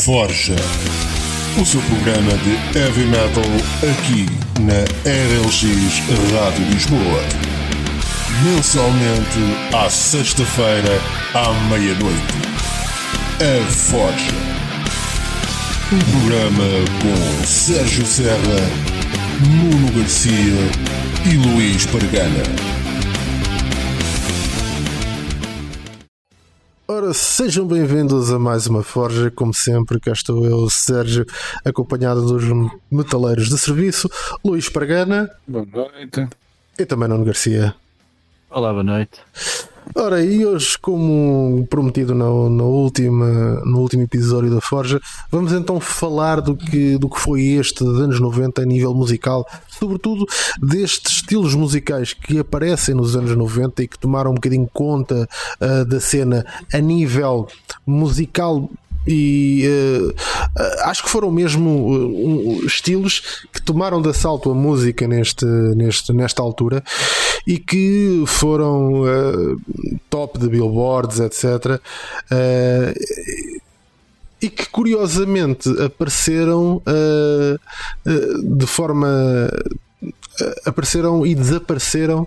Forja. O seu programa de heavy metal aqui na RLX Rádio Lisboa. Mensalmente à sexta-feira à meia-noite. A Forja. Um programa com Sérgio Serra, Nuno Garcia e Luís Pargana. Ora, sejam bem-vindos a mais uma Forja. Como sempre, cá estou eu, Sérgio, acompanhado dos metaleiros de serviço, Luís Pargana. Boa noite. E também Nuno Garcia. Olá, boa noite. Ora, e hoje, como prometido no, no, última, no último episódio da Forja, vamos então falar do que, do que foi este dos anos 90 a nível musical, sobretudo destes estilos musicais que aparecem nos anos 90 e que tomaram um bocadinho conta uh, da cena a nível musical e uh, acho que foram mesmo uh, estilos que tomaram de assalto a música neste, neste, nesta altura e que foram uh, top de billboards, etc. e que curiosamente apareceram de forma apareceram e desapareceram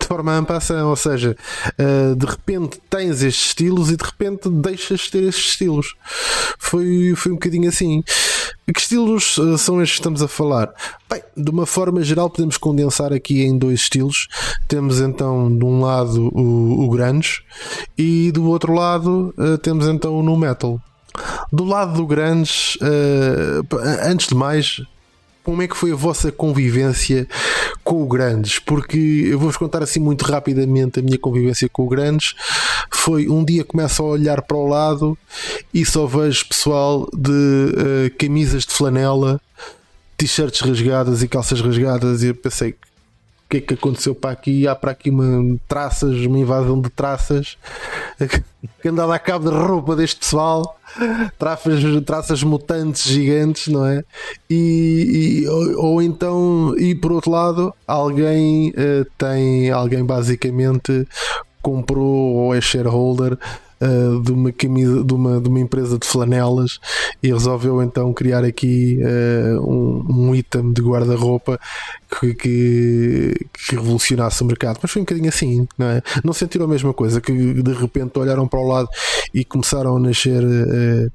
de forma ampla, ou seja, eh, de repente tens estes estilos e de repente deixas de ter estes estilos. Foi, foi um bocadinho assim. Que estilos eh, são estes que estamos a falar? Bem, de uma forma geral, podemos condensar aqui em dois estilos. Temos então de um lado o, o grunge e do outro lado eh, temos então o nu metal. Do lado do grunge, antes de mais, como é que foi a vossa convivência com o Grandes? Porque eu vou-vos contar assim muito rapidamente a minha convivência com o Grandes. Foi um dia começo a olhar para o lado e só vejo pessoal de uh, camisas de flanela, t-shirts rasgadas e calças rasgadas e eu pensei o que é que aconteceu para aqui? Há para aqui uma traças, uma invasão de traças que anda a cabo de roupa deste pessoal, traças, traças mutantes gigantes, não é? E, e ou, ou, então, e por outro lado, alguém uh, tem, alguém basicamente comprou ou é shareholder uh, de, uma camisa, de, uma, de uma empresa de flanelas e resolveu então criar aqui uh, um, um item de guarda-roupa que, que, que, revolucionasse o mercado. Mas foi um bocadinho assim, não é? Não sentiram a mesma coisa, que de repente olharam para o lado e começaram a nascer uh,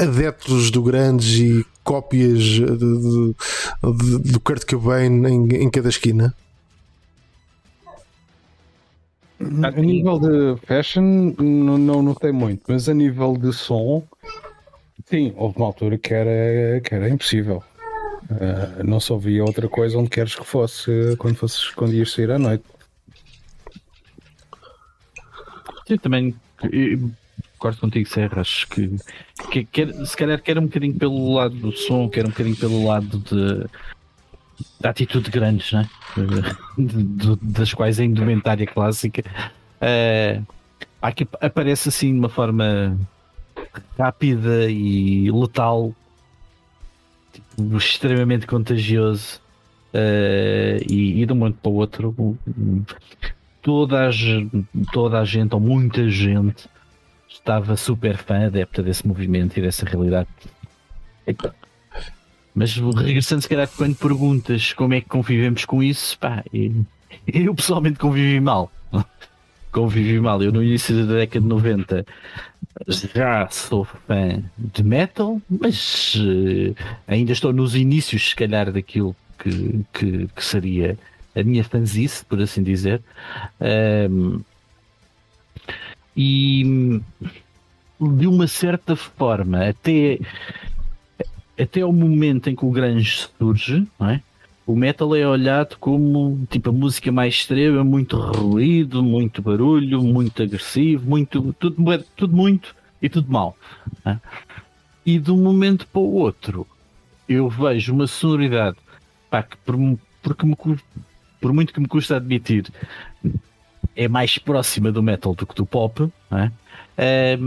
adeptos do grandes e cópias do Kurt Cobain em, em cada esquina? A nível de fashion, não, não notei muito, mas a nível de som, sim, houve uma altura que era, que era impossível. Uh, não se ouvia outra coisa onde queres que fosse quando, fosses, quando ias sair à noite. Sim, também concordo contigo, Serra. Acho que, que quer, se calhar quer um bocadinho pelo lado do som, quer um bocadinho pelo lado de, da atitude grandes, né? Das quais a indumentária clássica uh, aqui aparece assim de uma forma rápida e letal, tipo, extremamente contagioso. Uh, e, e, de um momento para o outro, toda a, toda a gente, ou muita gente, estava super fã, adepta desse movimento e dessa realidade. Mas regressando, se calhar, quando perguntas como é que convivemos com isso, pá, eu, eu pessoalmente convivi mal. convivi mal. Eu, no início da década de 90, já sou fã de metal, mas uh, ainda estou nos inícios, se calhar, daquilo que, que, que seria a minha fanzice, por assim dizer. Um, e de uma certa forma, até até o momento em que o grunge surge, é? o metal é olhado como tipo a música mais extrema, muito ruído, muito barulho, muito agressivo, muito tudo, tudo muito e tudo mal. É? E de um momento para o outro eu vejo uma sonoridade pá, que por, porque me, por muito que me custa admitir é mais próxima do metal do que do pop, é? É,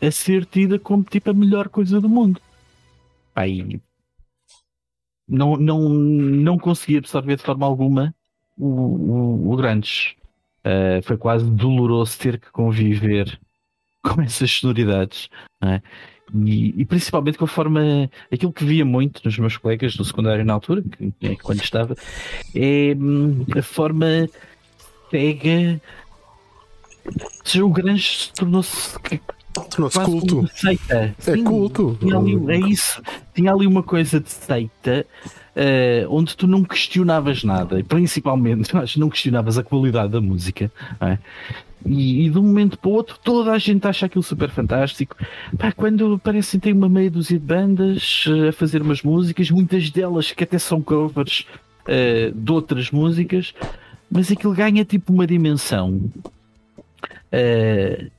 a ser tida como tipo a melhor coisa do mundo. Pai, não, não, não consegui absorver de forma alguma o, o, o Grandes. Uh, foi quase doloroso ter que conviver com essas sonoridades. É? E, e, principalmente com a forma, aquilo que via muito nos meus colegas do secundário na altura, que, que quando estava, é hum, a forma cega. o Grange tornou-se tornou-se culto. Seita. É Sim, culto. Ali, é isso. Tinha ali uma coisa de seita uh, onde tu não questionavas nada, e principalmente não questionavas a qualidade da música. É? E, e, de um momento para o outro toda a gente acha aquilo super fantástico. Pá, quando parecem ter uma meia dúzia de bandas uh, a fazer umas músicas, muitas delas que até são covers uh, de outras músicas, mas aquilo ganha tipo uma dimensão. Uh,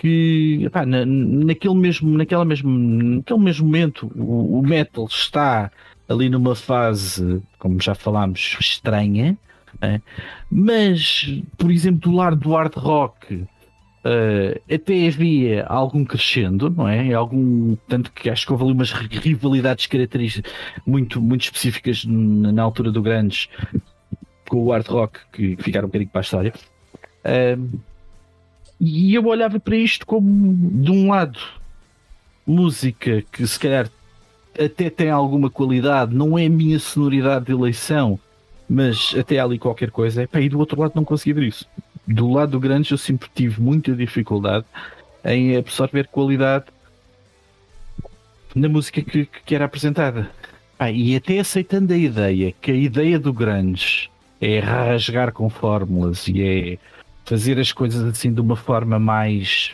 que epá, na, naquele mesmo, naquela mesmo, naquele mesmo momento o, o, metal está ali numa fase, como já falámos, estranha, é? mas por exemplo do lado do hard rock uh, até havia algum crescendo, não é? Algum, tanto que acho que houve ali umas rivalidades características muito, muito específicas na, na altura do Grandes com o hard rock que ficaram um bocadinho para a história. Uh, e eu olhava para isto como, de um lado, música que se calhar até tem alguma qualidade, não é a minha sonoridade de eleição, mas até ali qualquer coisa. e do outro lado não conseguia ver isso. Do lado do grande eu sempre tive muita dificuldade em absorver qualidade na música que, que era apresentada. e até aceitando a ideia que a ideia do grande é rasgar com fórmulas e é fazer as coisas assim de uma forma mais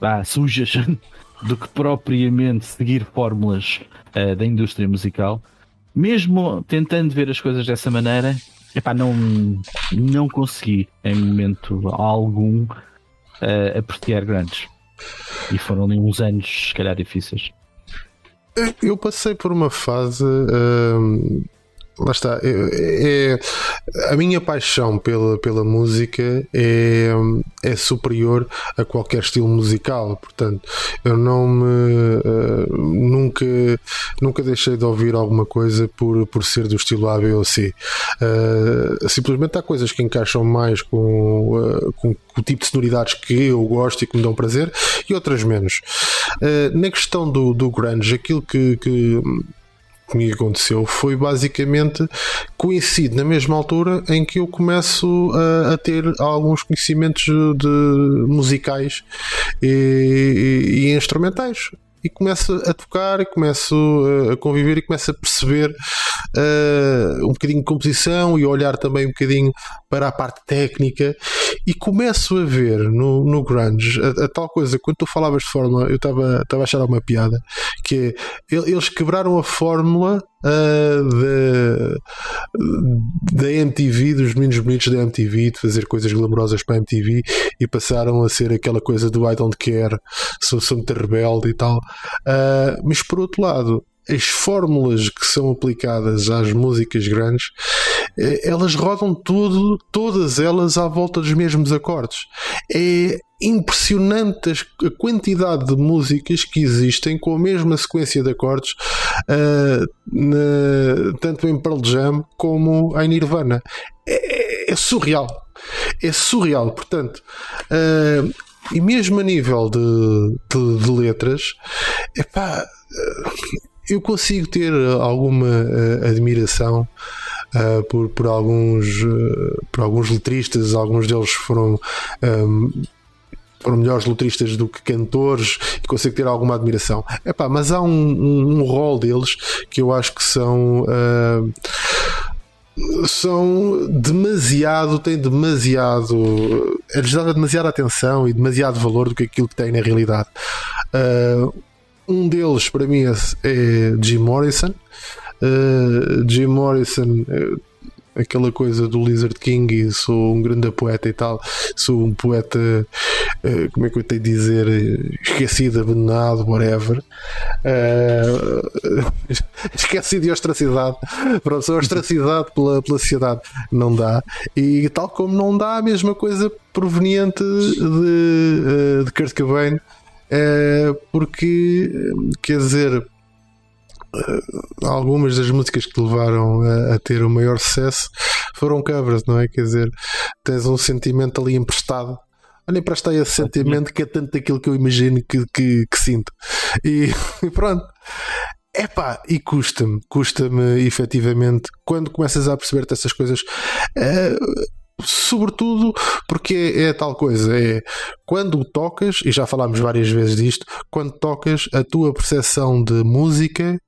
ah, sujas do que propriamente seguir fórmulas uh, da indústria musical. Mesmo tentando ver as coisas dessa maneira, epá, não, não consegui em momento algum uh, apreciar grandes. E foram ali uns anos, se calhar, difíceis. Eu passei por uma fase. Uh lá está. É, é, a minha paixão pela, pela música é, é superior a qualquer estilo musical. Portanto, eu não me uh, nunca, nunca deixei de ouvir alguma coisa por, por ser do estilo A, B ou C. Uh, simplesmente há coisas que encaixam mais com, uh, com, com, o tipo de sonoridades que eu gosto e que me dão prazer e outras menos. na questão do, do grunge, aquilo que, que comigo aconteceu foi basicamente coincide na mesma altura em que eu começo a, a ter alguns conhecimentos de musicais e, e, e instrumentais. E começo a tocar e começo a conviver e começo a perceber uh, um bocadinho de composição e olhar também um bocadinho para a parte técnica e começo a ver no, no grunge a, a tal coisa, quando tu falavas de fórmula, eu estava a achar uma piada, que é, eles quebraram a fórmula uh, da, da MTV, dos meninos bonitos da MTV, de fazer coisas glamurosas para a MTV e passaram a ser aquela coisa do I don't care, sou, sou muito rebelde e tal. Uh, mas por outro lado, as fórmulas que são aplicadas às músicas grandes, eh, elas rodam tudo, todas elas à volta dos mesmos acordes. É impressionante a quantidade de músicas que existem com a mesma sequência de acordes, uh, na, tanto em Pearl Jam como em Nirvana. É, é surreal. É surreal. Portanto, uh, e mesmo a nível de, de, de letras, epá, eu consigo ter alguma uh, admiração uh, por, por, alguns, uh, por alguns letristas, alguns deles foram. Um, foram melhores letristas do que cantores e consigo ter alguma admiração. Epá, mas há um, um, um rol deles que eu acho que são são demasiado, têm demasiado, eles dão demasiada atenção e demasiado valor do que aquilo que têm na realidade. Uh, um deles, para mim, é, é Jim Morrison. Uh, Jim Morrison, uh, aquela coisa do Lizard King, e sou um grande poeta e tal. Sou um poeta, uh, como é que eu tenho de dizer, esquecido, abandonado, whatever. esquecido de ostracidade. Pronto, sou ostracidade pela, pela sociedade. Não dá. E tal como não dá a mesma coisa proveniente de, de Kurt Cobain porque, quer dizer, eh, algumas das músicas que te levaram a, a, ter o maior sucesso foram covers, não é? Quer dizer, tens um sentimento ali emprestado nem prestei esse sentimento que é tanto daquilo que eu imagino que, que, que sinto. E, e pronto. Epá, e custa-me, custa-me efetivamente quando começas a perceber-te essas coisas. Uh, sobretudo porque é, é, tal coisa, é quando tocas, e já falámos várias vezes disto, quando tocas, a tua percepção de música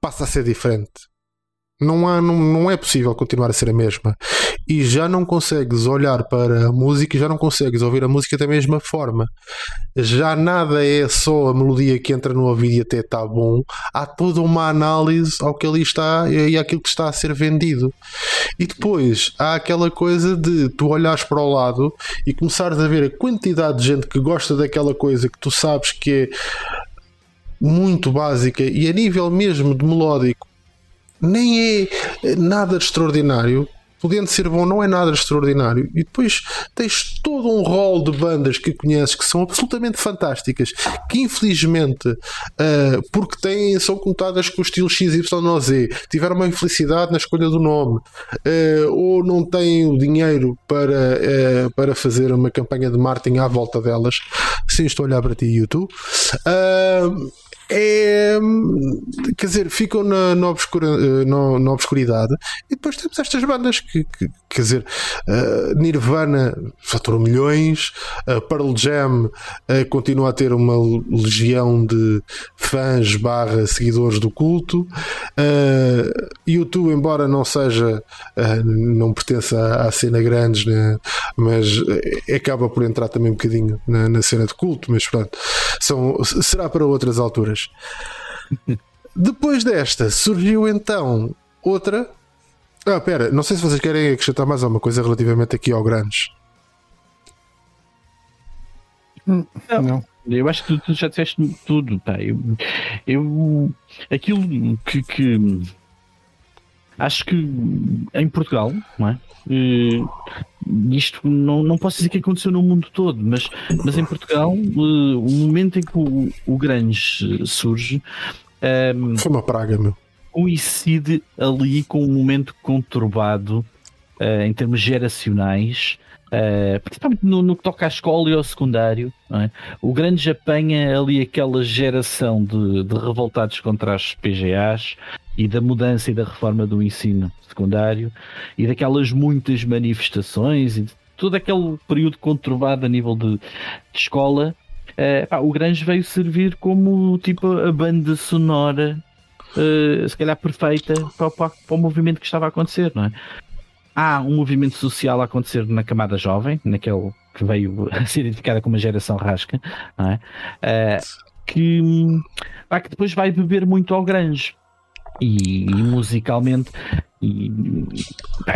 passa a ser diferente. Não, há, não, não é possível continuar a ser a mesma. E já não consegues olhar para a música e já não consegues ouvir a música da mesma forma. Já nada é só a melodia que entra no ouvido e até está bom. Há toda uma análise ao que ali está e àquilo que está a ser vendido. E depois há aquela coisa de tu olhares para o lado e começares a ver a quantidade de gente que gosta daquela coisa que tu sabes que é muito básica e a nível mesmo de melódico nem é nada de extraordinário. Podendo ser bom, não é nada extraordinário. E depois tens todo um rol de bandas que conheces que são absolutamente fantásticas, que infelizmente, uh, porque têm, são contadas com o estilo XYZ, tiveram uma infelicidade na escolha do nome, uh, ou não têm o dinheiro para, uh, para fazer uma campanha de marketing à volta delas. Sim, estou a olhar para ti, YouTube. Uh, é, quer dizer, ficam na, na, obscura, na, na obscuridade e depois temos estas bandas que, que quer dizer, uh, Nirvana faturou milhões, uh, Pearl Jam uh, continua a ter uma legião de fãs barra seguidores do culto, uh, YouTube, embora não seja, não pertença à, à cena grandes, né, mas acaba por entrar também um bocadinho na, na cena de culto, mas pronto, são, será para outras alturas. Depois desta surgiu então outra ah, pera, não sei se vocês querem acrescentar mais alguma coisa relativamente aqui ao Grandes. Não. não. Eu acho que tu, já disseste tudo, tá? Eu, eu aquilo que, que acho que em Portugal, não é? Uh, isto não, não posso dizer que aconteceu no mundo todo, mas, mas em Portugal, uh, o momento em que o, o Grange surge. Um, Foi uma praga, meu coincide ali com um momento conturbado uh, em termos geracionais, principalmente no, no, que toca à escola e ao secundário. É? O grande apanha ali aquela geração de, de revoltados contra as PGAs e da mudança e da reforma do ensino secundário e daquelas muitas manifestações e todo aquele período conturbado a nível de, de escola. Uh, pá, o Grange veio servir como tipo a banda sonora uh, se calhar perfeita para, para, para, o movimento que estava a acontecer, não é? Há um movimento social a acontecer na camada jovem, naquele que veio a ser identificada como uma geração rasca, não é? Uh, que, ah, que depois vai beber muito ao grande e, e musicalmente e,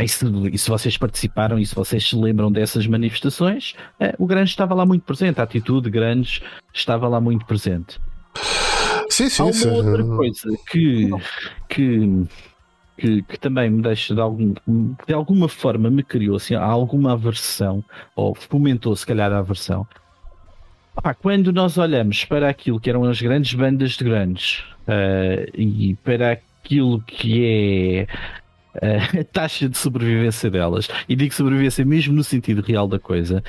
e, se, e, se, vocês participaram e se vocês se lembram dessas manifestações, é, o grande estava lá muito presente, a atitude grande estava lá muito presente. Sim, sim, Há uma sim. outra coisa que, que, que, que, também me deixa de, algum, de alguma forma me criou assim, alguma aversão, ou fomentou se calhar a aversão. Quando nós olhamos para aquilo que eram as grandes bandas de grandes uh, e para aquilo que é a taxa de sobrevivência delas, e digo sobrevivência mesmo no sentido real da coisa,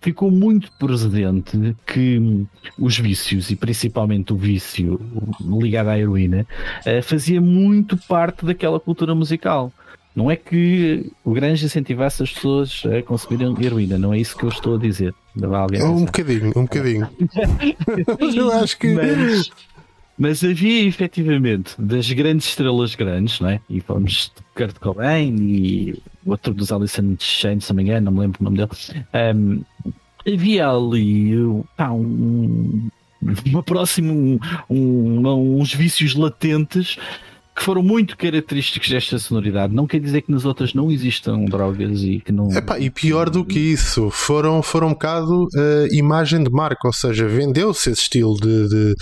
ficou muito presente que os vícios, e principalmente o vício ligado à heroína, eh, fazia muito parte daquela cultura musical. Não é que o Grange incentivasse as pessoas a consumirem heroína, não é isso que eu estou a dizer. É um bocadinho, um bocadinho. Mas eu acho que. Mas, mas havia efetivamente das grandes estrelas grandes, não é? E fomos de Kurt Cobain e outro dos Alice in Chains, se não me engano, não me lembro o nome dele. Um, havia ali pá, um, uma próxima, um, um, uns vícios latentes que foram muito característicos desta sonoridade. Não quer dizer que nas outras não existam drogas e que não. Epá, e pior do que isso, foram, foram um bocado uh, imagem de marca, ou seja, vendeu-se esse estilo de, de,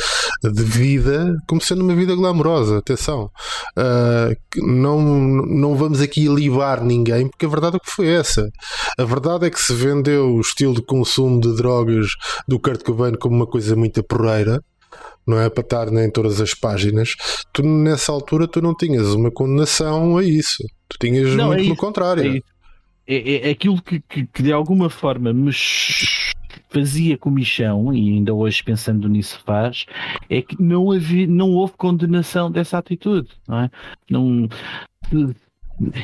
de, vida como sendo uma vida glamourosa. Atenção, uh, não, não vamos aqui libar ninguém, porque a verdade é que foi essa. A verdade é que se vendeu o estilo de consumo de drogas do Kurt Cobain como uma coisa muito porreira não é para estar em todas as páginas. Tu nessa altura tu não tinhas uma condenação a isso. Tu tinhas não, muito é pelo contrário. É é, é aquilo que, que, que, de alguma forma me fazia comichão, e ainda hoje pensando nisso faz, é que não, havia, não houve condenação dessa atitude. Não é? não,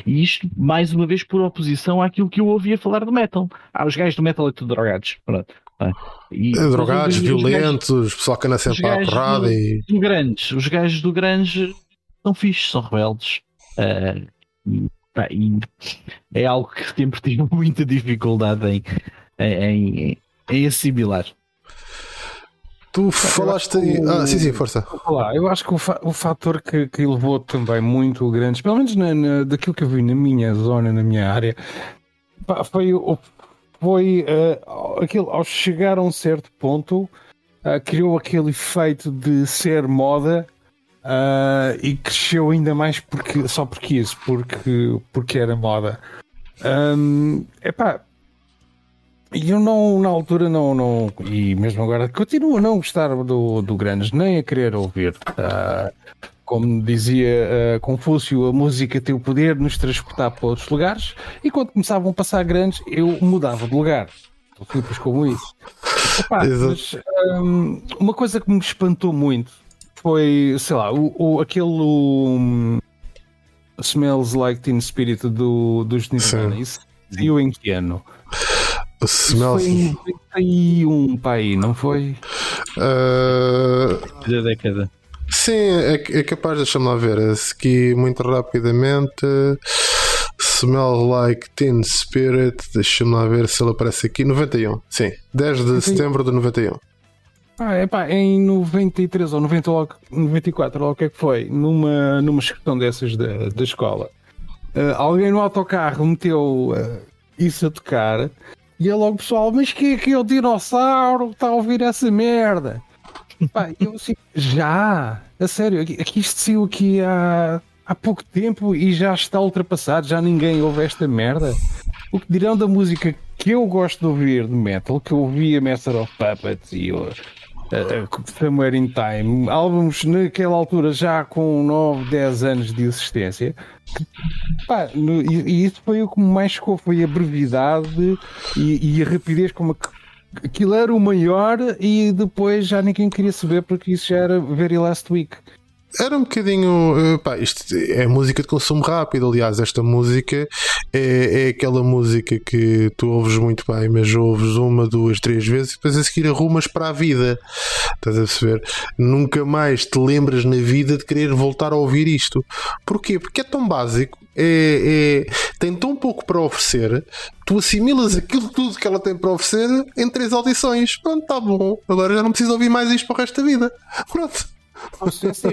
e isto, mais uma vez, por oposição àquilo que eu ouvia falar do metal. Ah, os gajos do metal é tudo drogados. Pronto. É? E, é, drogados, violentos, gajos, pessoal que anda sempre à porrada. Do, e... do grandes, os gajos do Grange são fixos, são rebeldes. Uh, e, pá, e é algo que sempre tive muita dificuldade em, em, em assimilar. Tu falaste aí. O... Ah, sim, sim, força. Falar. Eu acho que o, fa o fator que, que levou também muito grande, pelo menos na, na, daquilo que eu vi na minha zona, na minha área, pá, foi, foi uh, aquilo, ao chegar a um certo ponto, uh, criou aquele efeito de ser moda uh, e cresceu ainda mais porque, só porque isso, porque, porque era moda. Um, epá, eu não, na altura, não, não, e mesmo agora, continuo a não gostar do, do Grandes, nem a querer ouvir. Uh, como dizia uh, Confúcio, a música tem o poder de nos transportar para outros lugares, e quando começavam a passar grandes, eu mudava de lugar. Simples como isso. Epá, mas, um, uma coisa que me espantou muito foi, sei lá, o, o aquele um, Smells Like Teen Spirit do, dos Nirvana. Isso saiu em que ano? Smells... Foi em 91 para aí, não foi? Uh... Da década. Sim, é, é capaz, deixa-me lá ver. Aqui muito rapidamente. Smell Like Teen Spirit. Deixa-me lá ver se ele aparece aqui. 91, sim. 10 de 91. setembro de 91. Ah, é pá, em 93 ou 90, 94, ou o que é que foi, numa, numa excursão dessas da, da escola, uh, alguém no autocarro meteu uh, isso a tocar e é logo pessoal, mas que é que é o dinossauro que está a ouvir essa merda? Pá, eu assim, já, a sério, aqui, isto saiu aqui há, há pouco tempo e já está ultrapassado, já ninguém ouve esta merda. O que dirão da música que eu gosto de ouvir de metal, que eu ouvia Master of Puppets e uh, uh, Somewhere in Time, álbuns naquela altura já com 9, 10 anos de existência, Pá, no, e, e, isso foi o que mais ficou, foi a brevidade e, e a rapidez como a, aquilo era o maior e depois já ninguém queria saber porque isso já era very last week. Era um bocadinho. Eh, pá, isto é música de consumo rápido. Aliás, esta música é, é aquela música que tu ouves muito bem, mas ouves uma, duas, três vezes e depois a seguir arrumas para a vida. Estás a perceber? Nunca mais te lembras na vida de querer voltar a ouvir isto. Porquê? Porque é tão básico. É, é, tem tão pouco para oferecer, tu assimilas aquilo tudo que ela tem para oferecer em três audições. Pronto, tá bom. Agora já não preciso ouvir mais isto para o resto da vida. Pronto.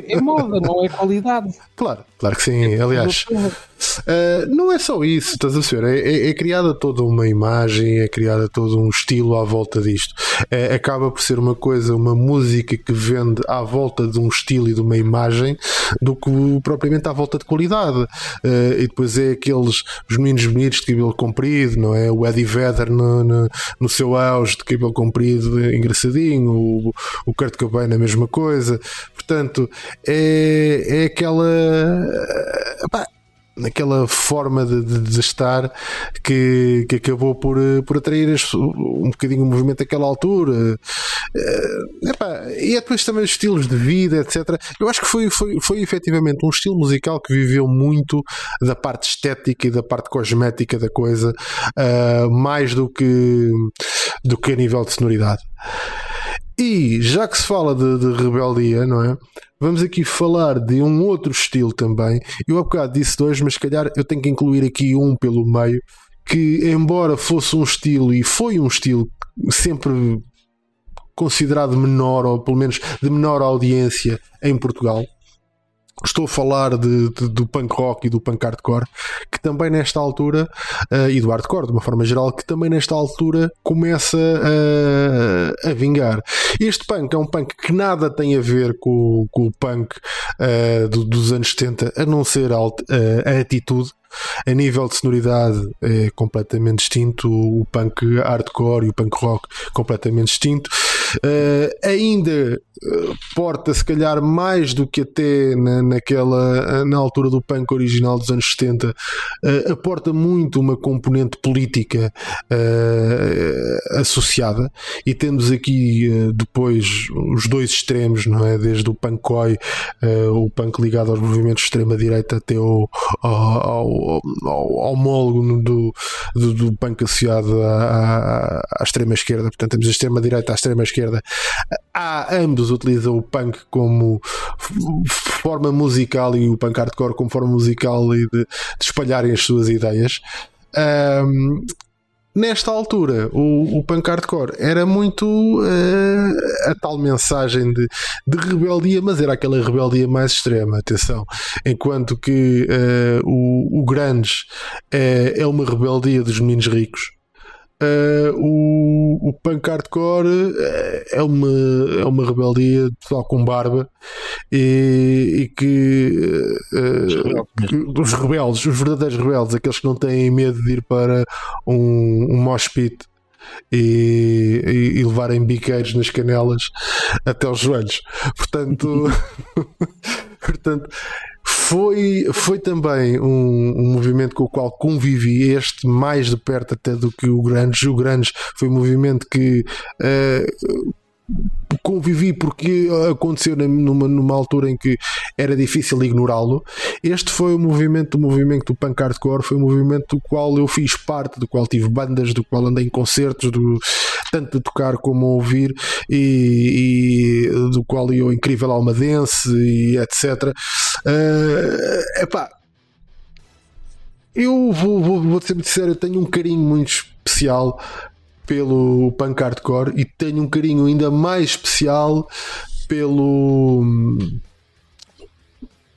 É moda, não é qualidade. Claro, claro que sim. É Aliás, uh, não é só isso, estás a ver? É, é, é, criada toda uma imagem, é criada todo um estilo à volta disto. É, acaba por ser uma coisa, uma música que vende à volta de um estilo e de uma imagem do que propriamente à volta de qualidade. Uh, e depois é aqueles os meninos bonitos de cabelo comprido, não é? O Eddie Vedder no, no, no seu auge de cabelo comprido, engraçadinho, o, o Kurt Cobain a mesma coisa. Portanto, é, é aquela. Pá, naquela forma de, de, de, estar que, que acabou por, por atrair um bocadinho o movimento daquela altura. Uh, epá, e é depois também os estilos de vida, etc. Eu acho que foi, foi, foi efetivamente um estilo musical que viveu muito da parte estética e da parte cosmética da coisa, uh, mais do que, do que a nível de sonoridade. E já que se fala de, de, rebeldia, não é? Vamos aqui falar de um outro estilo também. Eu há bocado disse dois, mas se calhar eu tenho que incluir aqui um pelo meio, que embora fosse um estilo e foi um estilo sempre considerado menor, ou pelo menos de menor audiência em Portugal, Estou a falar de, de, do punk rock e do punk hardcore, que também nesta altura, uh, e do hardcore de uma forma geral, que também nesta altura começa uh, a vingar. Este punk é um punk que nada tem a ver com, com o punk uh, do, dos anos 70, a não ser a, a atitude. A nível de sonoridade é completamente distinto, o punk hardcore e o punk rock completamente distinto. Uh, ainda porta se calhar mais do que até na, naquela na altura do punk original dos anos 70 uh, aporta muito uma componente política uh, associada. E temos aqui uh, depois os dois extremos não é? Desde o punkoi o punk ligado aos movimentos de extrema direita até o, ao, ao, ao, homólogo do, do, do punk associado à, à, à extrema esquerda portanto temos a extrema direita à extrema esquerda há ambos utilizam o punk como forma musical e o punk hardcore como forma musical e de, de espalharem as suas ideias. Um, nesta altura, o, o punk hardcore era muito uh, a tal mensagem de, de rebeldia, mas era aquela rebeldia mais extrema, atenção. Enquanto que uh, o, o é, é uma rebeldia dos meninos ricos Uh, o, o punk hardcore eh, é uma, é uma rebeldia de pessoal com barba e, e que, uh, que, os rebeldes, os verdadeiros rebeldes, aqueles que não têm medo de ir para um, um mosh pit e, e, e, levarem biqueiros nas canelas até os joelhos. Portanto, portanto foi, foi também um, um, movimento com o qual convivi, este mais de perto até do que o Grandes. O Grandes foi um movimento que uh, convivi porque aconteceu numa, numa altura em que era difícil ignorá-lo. Este foi o movimento, o movimento do punk hardcore, foi um movimento do qual eu fiz parte, do qual tive bandas, do qual andei em concertos, do, tanto de tocar como ouvir, e, e do qual eu incrível almadense e etc. Uh, epá, eu vou, vou, vou ser muito sincero, eu tenho um carinho muito especial pelo punk hardcore e tenho um carinho ainda mais especial pelo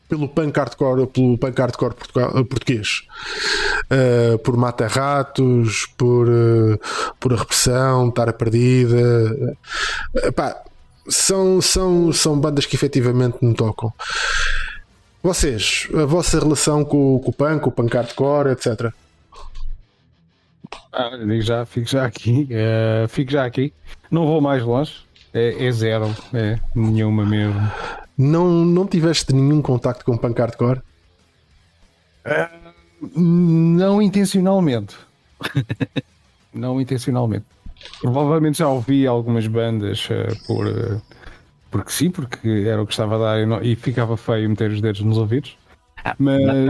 pelo punk hardcore, pelo punk hardcore português, uh, por mata-ratos, por, uh, por a repressão, estar a perdida. Uh, pá, são, são, são bandas que efetivamente me tocam. Vocês, a vossa relação com, com o punk, o punk hardcore, etc. Ah, digo já, fico já aqui. Fico já aqui. Não vou mais longe. É, é, zero. É nenhuma mesmo. Não, não tiveste nenhum contacto com punk hardcore? Uh, não intencionalmente. não intencionalmente. Provavelmente já ouvi algumas bandas uh, por. Uh, porque sim, porque era o que estava a dar e, não, e ficava feio meter os dedos nos ouvidos. Ah, mas.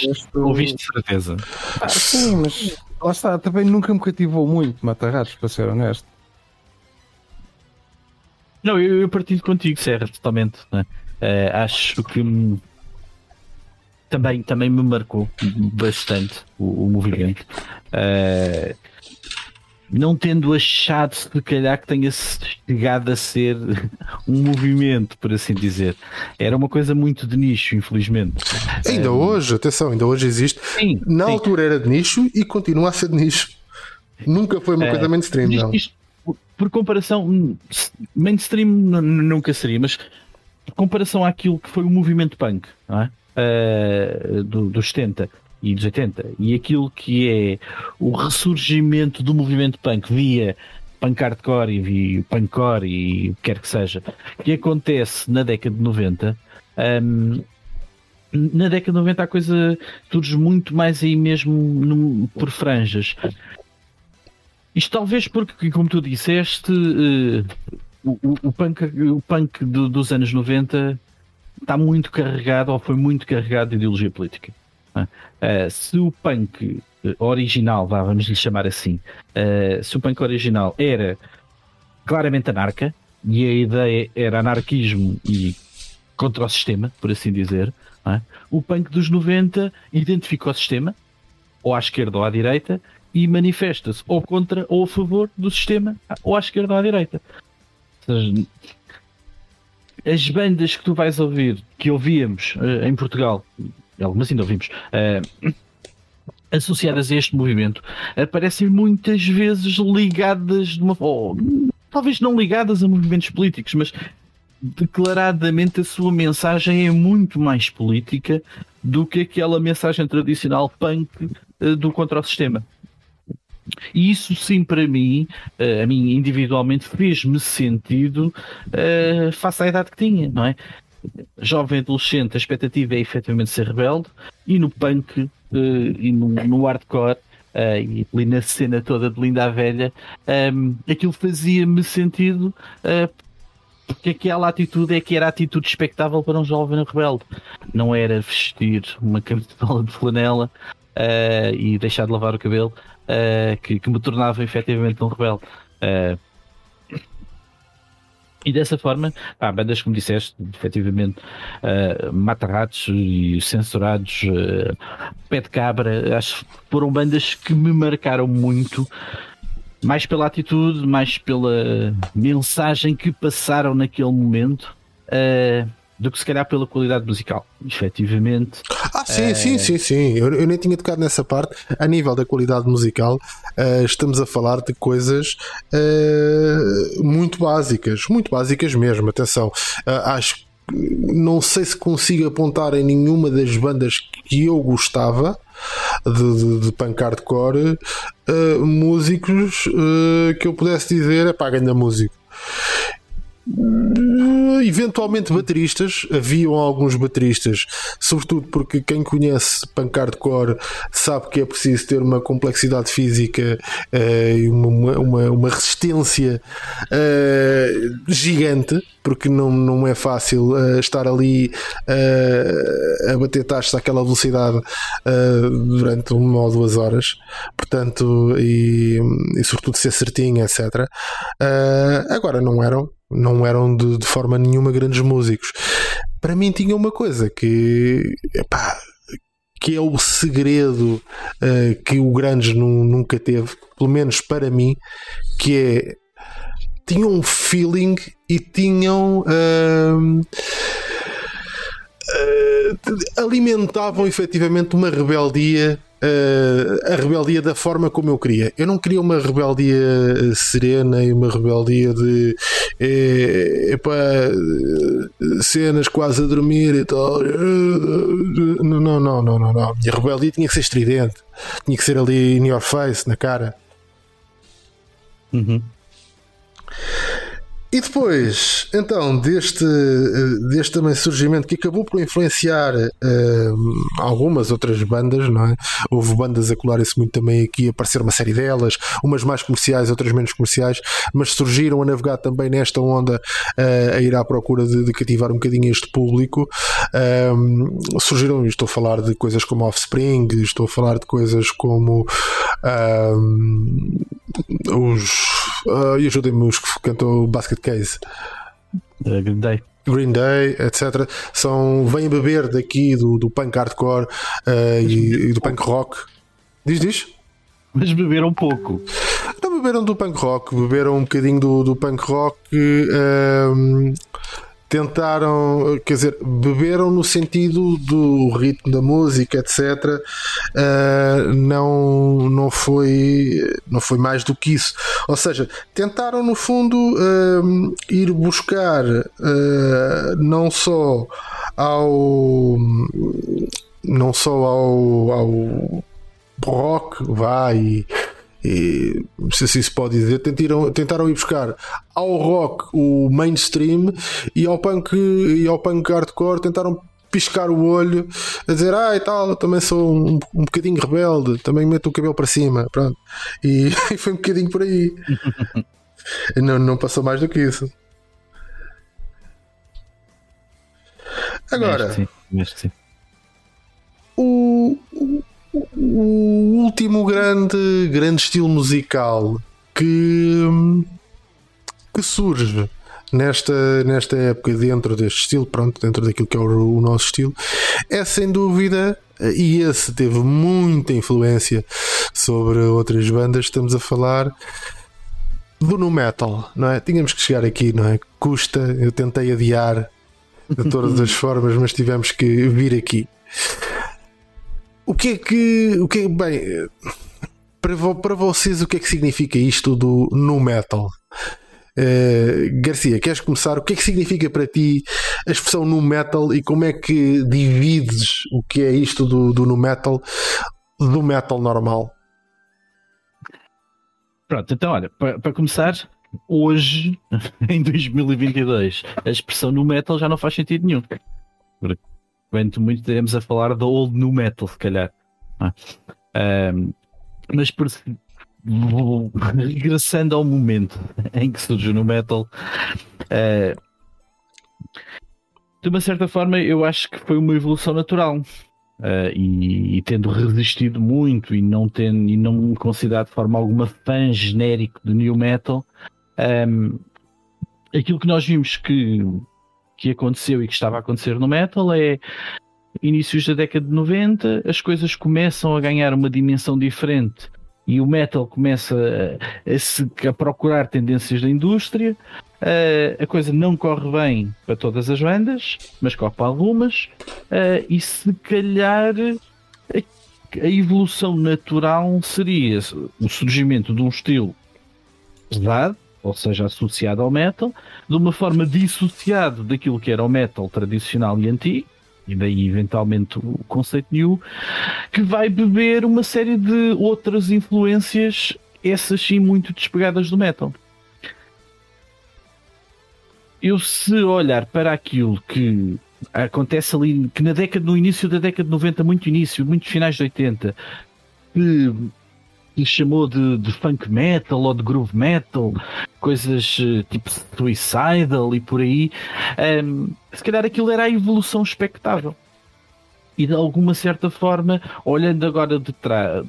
Resto... Ouviste de certeza. Ah, sim, mas lá está, também nunca me cativou muito Mata-Ratos, para ser honesto. Não, eu, eu partilho contigo, Serra, totalmente. Né? Uh, acho que também, também me marcou bastante o, o movimento. Uh, não tendo achado se calhar que tenha chegado a ser um movimento, por assim dizer. Era uma coisa muito de nicho, infelizmente. Ainda um, hoje, atenção, ainda hoje existe. Sim, Na sim. altura era de nicho e continua a ser de nicho. Nunca foi uma uh, coisa mainstream, isto, não. Isto, por comparação, hum, mainstream nunca seria, mas por comparação àquilo que foi o movimento punk é? uh, do, dos 70 e dos 80 e aquilo que é o ressurgimento do movimento punk via punk hardcore e via punkcore e o que quer que seja, que acontece na década de 90. Um, na década de 90 a coisa surge muito mais aí mesmo no, por franjas. Isto talvez porque, como tu disseste, uh, o, o, punk, o punk do, dos anos 90 está muito carregado ou foi muito carregado de ideologia política. Uh, se o punk original, vá, vamos lhe chamar assim, uh, se o punk original era claramente anarca e a ideia era anarquismo e contra o sistema, por assim dizer, é? o punk dos 90 identifica o sistema, ou à esquerda ou à direita, e manifesta-se ou contra ou a favor do sistema, ou à esquerda ou à direita. Ou seja, as bandas que tu vais ouvir, que ouvíamos uh, em Portugal, algumas ainda ouvimos, uh, associadas a este movimento, aparecem muitas vezes ligadas de uma. Talvez não ligadas a movimentos políticos, mas declaradamente a sua mensagem é muito mais política do que aquela mensagem tradicional punk uh, do contra o sistema. E isso sim para mim, uh, a mim individualmente, fez-me sentido uh, face à idade que tinha, não é? Jovem adolescente, a expectativa é efetivamente ser rebelde, e no punk uh, e no, no hardcore Uh, e ali na cena toda de Linda a Velha, um, aquilo fazia-me sentido uh, porque aquela atitude é que era a atitude expectável para um jovem rebelde. Não era vestir uma camisola de flanela uh, e deixar de lavar o cabelo que, que, me tornava efetivamente um rebelde. E dessa forma, há bandas, como disseste, efetivamente, uh, mata-ratos e censurados, uh, pé de cabra, acho que foram bandas que me marcaram muito, mais pela atitude, mais pela mensagem que passaram naquele momento. Uh, do que se calhar pela qualidade musical, efetivamente. Ah, sim, é... sim, sim, sim. Eu, eu, nem tinha tocado nessa parte. A nível da qualidade musical, uh, estamos a falar de coisas uh, muito básicas, muito básicas mesmo. Atenção, uh, acho não sei se consigo apontar em nenhuma das bandas que eu gostava de, de, de punk hardcore músicos que eu pudesse dizer é pá, da música eventualmente bateristas, haviam alguns bateristas, sobretudo porque quem conhece punk hardcore sabe que é preciso ter uma complexidade física uh, e uma, uma, uma, resistência uh, gigante, porque não, não é fácil uh, estar ali a bater taxas àquela velocidade durante uma ou duas horas, portanto, e, e sobretudo ser certinho, etc. agora não eram não eram de, de, forma nenhuma grandes músicos. Para mim tinha uma coisa que epá, que é o segredo uh, que o Grandes nunca teve, pelo menos para mim, que é tinham um feeling e tinham uh, uh, alimentavam efetivamente uma rebeldia Uh, a rebeldia da forma como eu queria. Eu não queria uma rebeldia eh, serena e uma rebeldia de é, cenas quase a dormir e tal. Não, não, não, não, não, não. A rebeldia tinha que ser estridente, tinha que ser ali in your face, na cara. Uhum. E depois, então, deste, deste também surgimento que acabou por influenciar uh, algumas outras bandas, não é? Houve bandas a colarem-se muito também aqui, a aparecer uma série delas, umas mais comerciais, outras menos comerciais, mas surgiram a navegar também nesta onda, uh, a ir à procura de, de, cativar um bocadinho este público. Uh, surgiram, estou a falar de coisas como Offspring, estou a falar de coisas como os. Uh, e ajudem-me os que cantam Basket Case. Uh, Green Day. Green Day, etc. São, vêm beber daqui do, do punk hardcore uh, e, e, do punk rock. Diz, diz? Mas beberam pouco. Não beberam do punk rock, beberam um bocadinho do, do punk rock. Uh, tentaram, quer dizer, beberam no sentido do ritmo da música, etc. Uh, ah, não, não, foi, não foi mais do que isso. Ou seja, tentaram no fundo uh, ir buscar uh, não só ao não só ao, ao rock, vai e, se assim se pode dizer, tentaram, tentaram ir buscar ao rock o mainstream e ao punk, e ao punk hardcore tentaram piscar o olho a dizer ah e tal, também sou um, um bocadinho rebelde, também meto o cabelo para cima, pronto. E, e foi um bocadinho por aí. não, não passou mais do que isso. Agora, sim, sim. O, o último grande, grande estilo musical que, que surge nesta, nesta época dentro deste estilo, pronto, dentro daquilo que é o, o, nosso estilo, é sem dúvida, e esse teve muita influência sobre outras bandas, estamos a falar do no metal, não é? Tínhamos que chegar aqui, não é? Custa, eu tentei adiar de todas as formas, mas tivemos que vir aqui. O que é que. O que é, bem, para, para vocês, o que é que significa isto do no metal? Uh, Garcia, queres começar? O que é que significa para ti a expressão no metal e como é que divides o que é isto do, do no metal do metal normal? Pronto, então olha, para, para começar, hoje, em 2022, a expressão no metal já não faz sentido nenhum. Quanto muito teremos a falar da old new metal, se calhar. Um, mas por, regressando ao momento em que surgiu no metal, uh, de uma certa forma, eu acho que foi uma evolução natural. Uh, e, e, tendo resistido muito e não tendo e não considerado de forma alguma fã genérico de new metal, um, aquilo que nós vimos que, que aconteceu e que estava a acontecer no metal é inícios da década de 90, as coisas começam a ganhar uma dimensão diferente e o metal começa a, a, se, a procurar tendências da indústria. Uh, a coisa não corre bem para todas as bandas, mas corre para algumas, uh, e se calhar a, a, evolução natural seria o surgimento de um estilo pesado, ou seja, associado ao metal, de uma forma dissociado daquilo que era o metal tradicional e antigo, e daí eventualmente o conceito new, que vai beber uma série de outras influências, essas sim muito despegadas do metal. Eu se olhar para aquilo que acontece ali, que na década, no início da década de 90, muito início, muitos finais de 80, que lhe chamou de, de, funk metal ou de groove metal, coisas eh, tipo suicidal e por aí, um, se calhar aquilo era a evolução expectável. E de alguma certa forma, olhando agora de trás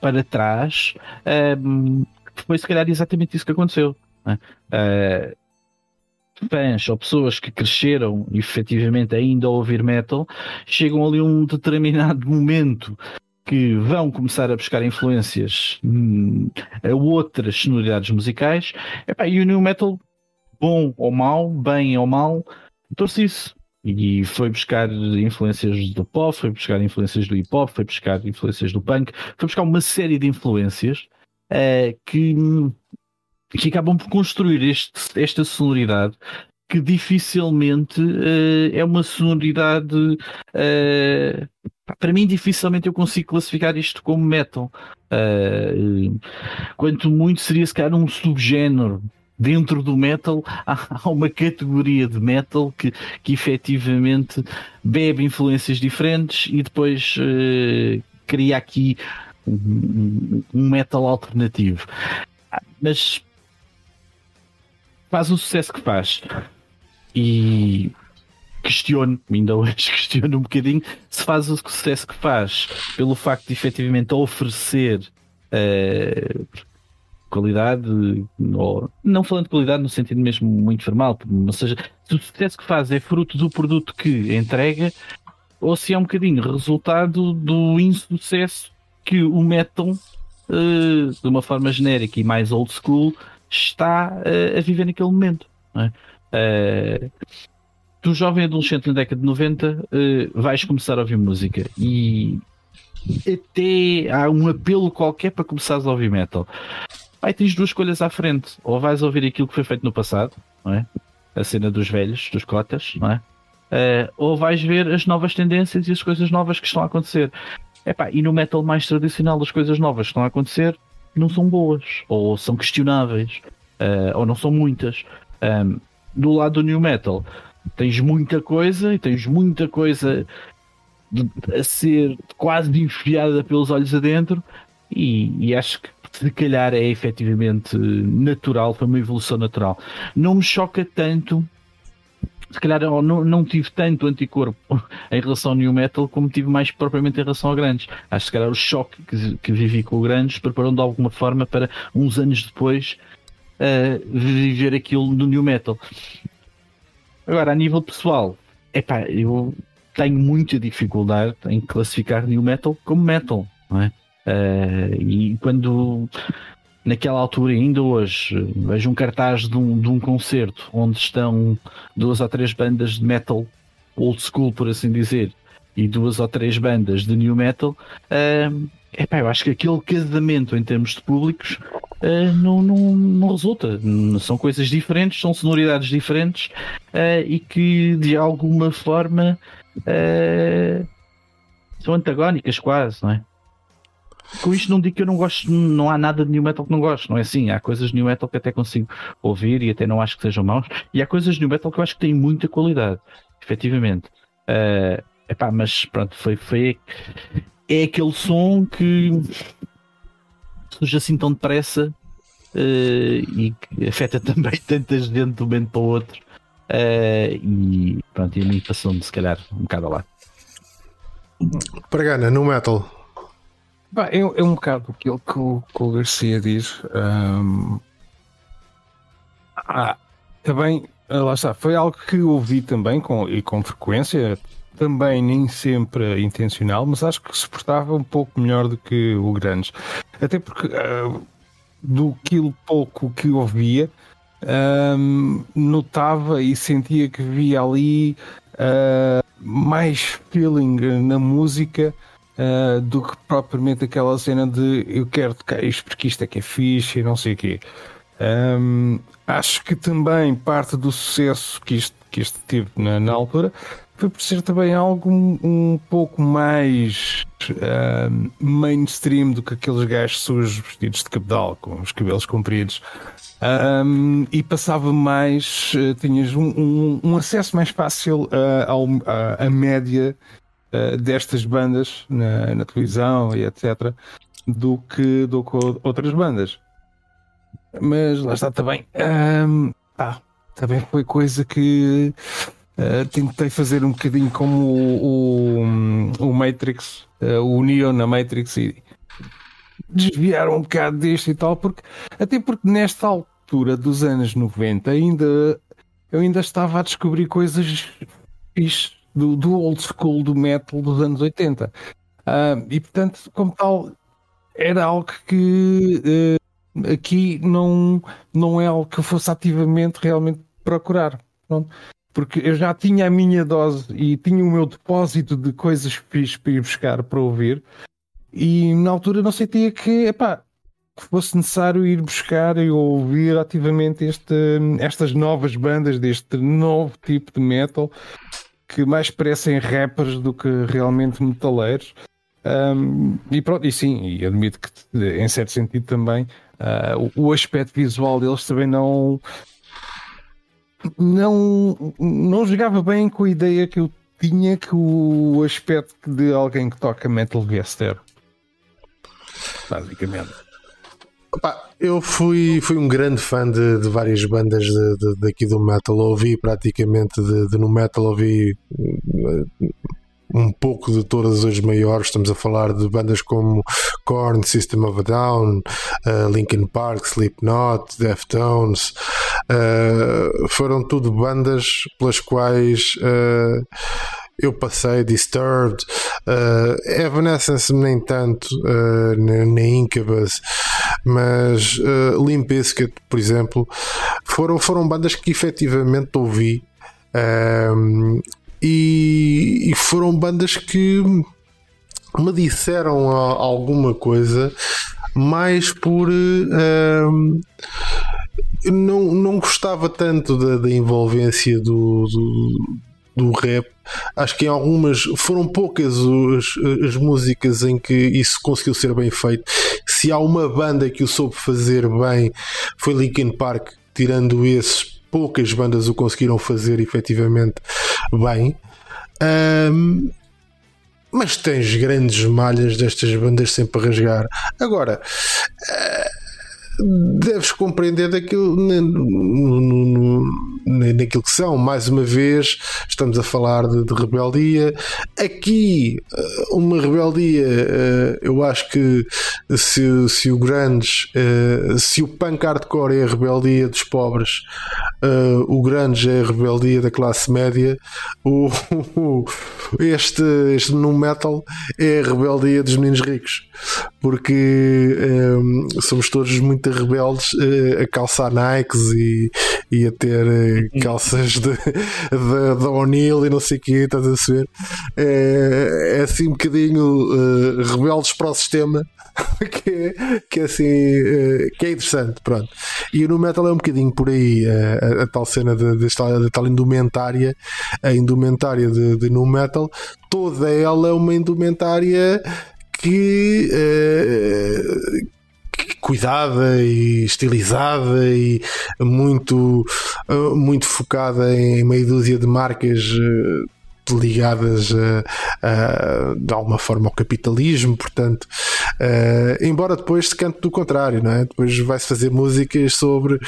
para trás, um, foi se calhar exatamente isso que aconteceu. Uh, fãs ou pessoas que cresceram efetivamente ainda a ouvir metal chegam ali a um determinado momento que vão começar a buscar influências hum, a outras sonoridades musicais e o new metal bom ou mau, bem ou mal trouxe isso e foi buscar influências do pop, foi buscar influências do hip hop, foi buscar influências do punk, foi buscar uma série de influências uh, que que acabam por construir este, esta sonoridade que dificilmente uh, é uma sonoridade. Uh, para mim, dificilmente eu consigo classificar isto como metal. Uh, quanto muito seria se calhar um subgénero. Dentro do metal há, uma categoria de metal que, que efetivamente bebe influências diferentes e depois cria aqui um, um metal alternativo. Mas faz o sucesso que faz. E questiono, ainda hoje questiono um bocadinho, se faz o sucesso que faz pelo facto de efetivamente oferecer uh, qualidade, ou, não falando de qualidade no sentido mesmo muito formal, ou seja, se o sucesso que faz é fruto do produto que entrega, ou se é um bocadinho resultado do insucesso que o metal, uh, de uma forma genérica e mais old school, está uh, a viver naquele momento. É? Tu, jovem adolescente na década de 90, uh, eh, vais começar a ouvir música e até há um apelo qualquer para começares a ouvir metal. Aí tens duas escolhas à frente. Ou vais ouvir aquilo que foi feito no passado, não é? a cena dos velhos, dos cotas, não é? Uh, ou vais ver as novas tendências e as coisas novas que estão a acontecer. Epá, e no metal mais tradicional, as coisas novas que estão a acontecer não são boas, ou são questionáveis, uh, ou não são muitas. Um, do lado do new metal, tens muita coisa e tens muita coisa a ser quase enfiada pelos olhos adentro, e, e acho que se calhar é efetivamente natural, foi uma evolução natural. Não me choca tanto se calhar não, não tive tanto anticorpo em relação ao New Metal como tive mais propriamente em relação a grandes. Acho que se calhar o choque que, que vivi com o grandes preparou de alguma forma para uns anos depois uh, viver aquilo no New Metal. Agora, a nível pessoal, epá, eu tenho muita dificuldade em classificar New Metal como Metal, não é? Uh, e quando naquela altura, ainda hoje, vejo um cartaz de um, de um concerto onde estão duas ou três bandas de metal old school, por assim dizer, e duas ou três bandas de new metal. Uh, epá, eu acho que aquele casamento em termos de públicos uh, não, não, não resulta. São coisas diferentes, são sonoridades diferentes uh, e que de alguma forma uh, são antagónicas, quase, não é? com isto não digo que eu não gosto, não há nada de new metal que não gosto, não é assim? Há coisas de new metal que até consigo ouvir e até não acho que sejam maus, e há coisas de new metal que eu acho que têm muita qualidade, efetivamente. Uh, epá, mas pronto, foi, foi. É aquele som que surge assim tão depressa uh, e que afeta também tanta gente de um momento para o outro. Uh, e pronto, e a mim passou-me se calhar um bocado lá. Gana, no metal. Bah, é, é, um bocado aquilo que o, que o Garcia diz. Um, ah, também, ah, lá está, foi algo que ouvi também com, e com frequência, também nem sempre intencional, mas acho que se portava um pouco melhor do que o Grandes. Até porque uh, do aquilo pouco que ouvia, um, notava e sentia que via ali uh, mais feeling na música uh, do que propriamente aquela cena de eu quero tocar isto porque isto é que é fixe e não sei o quê. Um, acho que também parte do sucesso que isto, que isto teve na, na altura foi por ser também algo um, pouco mais uh, mainstream do que aqueles gajos sujos vestidos de cabedal, com os cabelos compridos. Um, e passava mais, uh, tinhas um, um, um, acesso mais fácil à média uh, destas bandas na, na, televisão e etc. do que, do outras bandas. Mas lá está também. Um, ah, também foi coisa que uh, tentei fazer um bocadinho como o, o, o Matrix, uh, o Neo na Matrix e desviar um bocado disto e tal, porque até porque nesta altura dos anos 90 ainda eu ainda estava a descobrir coisas fixes do, do old school do metal dos anos 80. Uh, ah, e portanto, como tal, era algo que uh, aqui não, não é algo que eu fosse ativamente realmente procurar. Pronto. Porque eu já tinha a minha dose e tinha o meu depósito de coisas fixe para ir buscar para ouvir, e na altura não sentia que, epá, que fosse necessário ir buscar e ouvir ativamente este, estas novas bandas deste novo tipo de metal que mais parecem rappers do que realmente metaleiros. Um, e pronto, e sim, e admito que em certo sentido também uh, o, o, aspecto visual deles também não não não jogava bem com a ideia que eu tinha que o aspecto de alguém que toca metal viesse ter basicamente Opa, eu fui, fui um grande fã de, de várias bandas de, de, daqui do metal. Ouvi praticamente de, no metal, ouvi um pouco de todas as maiores. Estamos a falar de bandas como Korn, System of a Down, uh, Linkin Park, Slipknot, Deftones. Uh, foram tudo bandas pelas quais. Uh, eu passei Disturbed, uh, Evanescence nem tanto, uh, nem Incubus, mas uh, Limp Bizkit, por exemplo, foram, foram bandas que efetivamente ouvi uh, e, e, foram bandas que me disseram alguma coisa mais por uh, não, não gostava tanto da, da envolvência do, do, do rap Acho que em algumas foram poucas as, as músicas em que isso conseguiu ser bem feito. Se há uma banda que o soube fazer bem, foi Linkin Park. Tirando esses, poucas bandas o conseguiram fazer efetivamente bem. Um, mas tens grandes malhas destas bandas sempre a rasgar. Agora, deves compreender daquilo no, no, no, naquilo que são. Mais uma vez, estamos a falar de, de rebeldia. Aqui, eh, uma rebeldia, eh, eu acho que se, se o Grandes, eh, se o punk hardcore é a rebeldia dos pobres, o Grandes é a rebeldia da classe média, o, este, este no metal é a rebeldia dos meninos ricos, porque somos todos muito rebeldes a calçar Nikes e, e a ter calças de O'Neill e não sei o que, estás a ver? É, é assim um bocadinho uh, rebeldes para o sistema. que, é, que é assim uh, que é interessante, pronto. E no metal é um bocadinho por aí uh, a, a, tal cena de, tal indumentária, a indumentária de, de no metal, toda ela é uma indumentária que, uh, cuidada e estilizada e muito, uh, muito focada em meia dúzia de marcas uh, ligadas a, a, de alguma forma ao capitalismo, portanto, uh, embora depois se cante do contrário, não é? Depois vai-se fazer músicas sobre uh,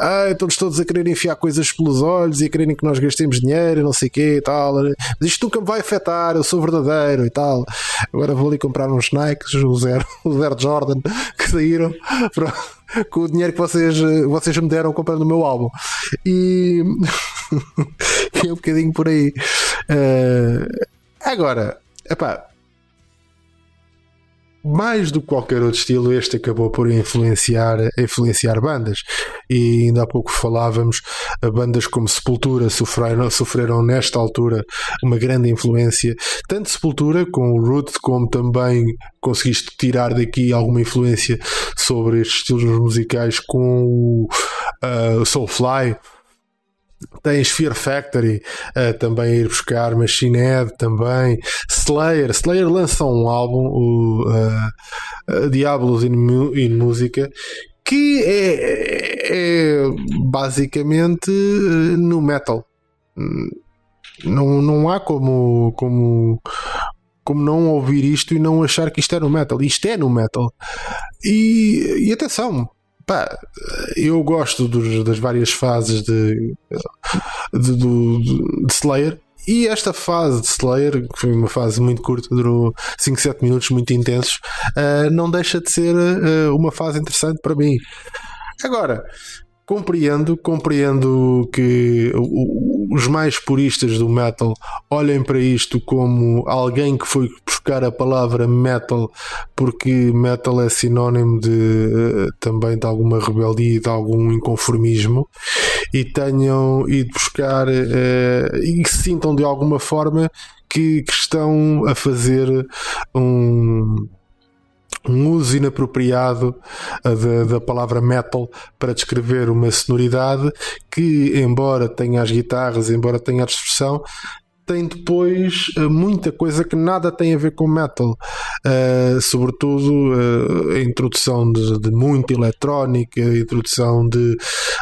ah, estamos todos a querer enfiar coisas pelos olhos e a quererem que nós gastemos dinheiro, não sei o quê e tal. Mas isto nunca me vai afetar, eu sou verdadeiro e tal. Agora vou ali comprar uns Nikes, o Zero, o Zero Jordan, que saíram. Com o dinheiro que vocês, vocês me deram comprando o meu álbum. E é um bocadinho por aí. Uh, agora, epá, mais do que qualquer outro estilo, este acabou por influenciar, influenciar bandas. E ainda há pouco falávamos, bandas como Sepultura sofreram, sofreram nesta altura uma grande influência, tanto Sepultura com o Root, como também conseguiste tirar daqui alguma influência sobre estes estilos musicais com o uh, Soulfly Tens Fear Factory uh, também a ir buscar, Machine Head também, Slayer. Slayer lança um álbum, o uh, Diablos in, in Música, que é, é basicamente uh, no metal. Não, não há como, como, como não ouvir isto e não achar que isto é no metal. Isto é no metal. E, e atenção, Pá, eu gosto dos, das várias fases de, de, de, de Slayer. E esta fase de Slayer, que foi uma fase muito curta, durou 5, 7 minutos, muito intensos, uh, não deixa de ser uh, uma fase interessante para mim. Agora, compreendo, compreendo que os mais puristas do metal olhem para isto como alguém que foi buscar a palavra metal porque metal é sinónimo de eh, também de alguma rebeldia e de algum inconformismo e tenham ido buscar uh, e sintam de alguma forma que, que estão a fazer um um uso inapropriado da, da, palavra metal para descrever uma sonoridade que, embora tenha as guitarras, embora tenha a distorção, tem depois eh, muita coisa que nada tem a ver com metal, uh, sobretudo uh, a introdução de, de, muita eletrónica, a introdução de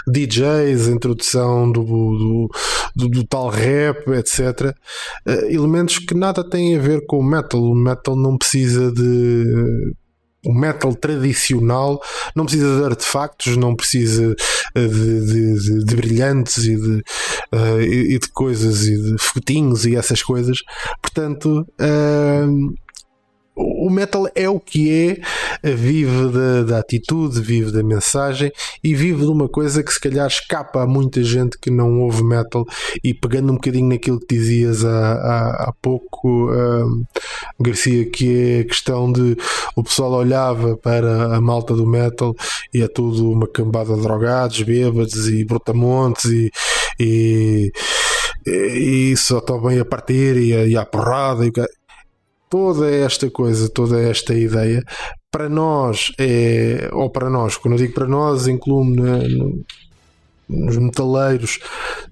DJs, a introdução do, do, do, do tal rap, etc. Uh, elementos que nada têm a ver com metal. O metal não precisa de o metal tradicional não precisa de artefactos, não precisa eh, de, de, de, de brilhantes e de, uh, e de coisas e de foguetinhos e essas coisas. Portanto, uh, o metal é o que é, vive da, da, atitude, vive da mensagem e vive de uma coisa que se calhar escapa a muita gente que não ouve metal. E pegando um bocadinho naquilo que dizias há, há, há pouco, um, Garcia, que é a questão de o pessoal olhava para a malta do metal e é tudo uma cambada de drogados, bêbados e brutamontes e, e e só estão bem a partir e a, e a porrada e toda esta coisa, toda esta ideia, para nós é, ou para nós, quando eu digo para nós, incluo-me no, nos metaleiros,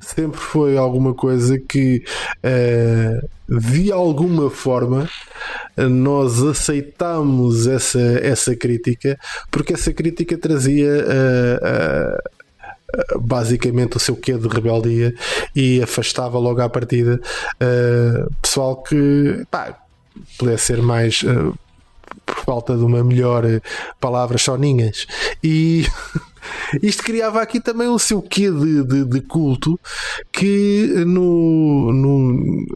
sempre foi alguma coisa que uh, de alguma forma nós aceitamos essa, essa crítica, porque essa crítica trazia. Uh, uh, basicamente o seu quê de rebeldia e afastava logo à partida pessoal que pá, pudesse ser mais uh, por falta de uma melhor uh, palavra soninhas e isto criava aqui também o seu quê de, de, de culto que no, no,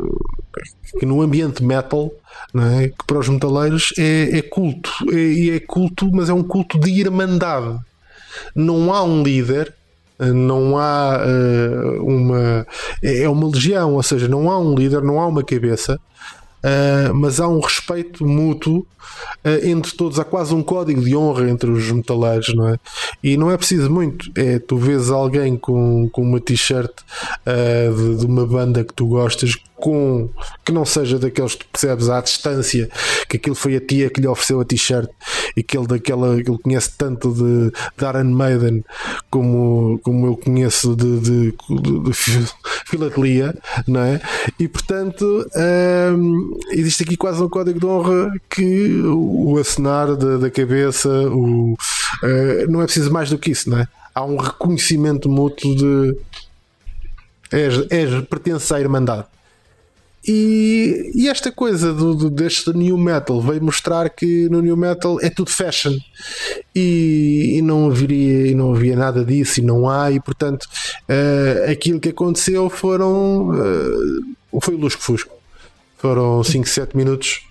que no ambiente metal é? que para os metaleiros é, é culto e é, é culto mas é um culto de irmandade não há um líder não há uh, uma é uma legião, ou seja, não há um líder, não há uma cabeça, Uh, mas há um respeito mútuo uh, entre todos, há quase um código de honra entre os metaleiros, não é? E não é preciso muito, é tu vês alguém com, com uma t-shirt uh, de, de, uma banda que tu gostas, com que não seja daqueles que percebes à distância que aquilo foi a tia que lhe ofereceu a t-shirt e que ele daquela que ele conhece tanto de, de Iron Maiden como, como eu conheço de, de, de, de filatelia, não é? E portanto hum, existe aqui quase um código de honra que o, o acenar da, da cabeça, o, uh, não é preciso mais do que isso, não é? Há um reconhecimento mútuo de és, és, pertence à Irmandade. E, e, esta coisa do, do, deste new metal veio mostrar que no new metal é tudo fashion e, e não haveria e não havia nada disso e não há e portanto uh, aquilo que aconteceu foram uh, foi o Lusco Fusco foram 5, 7 minutos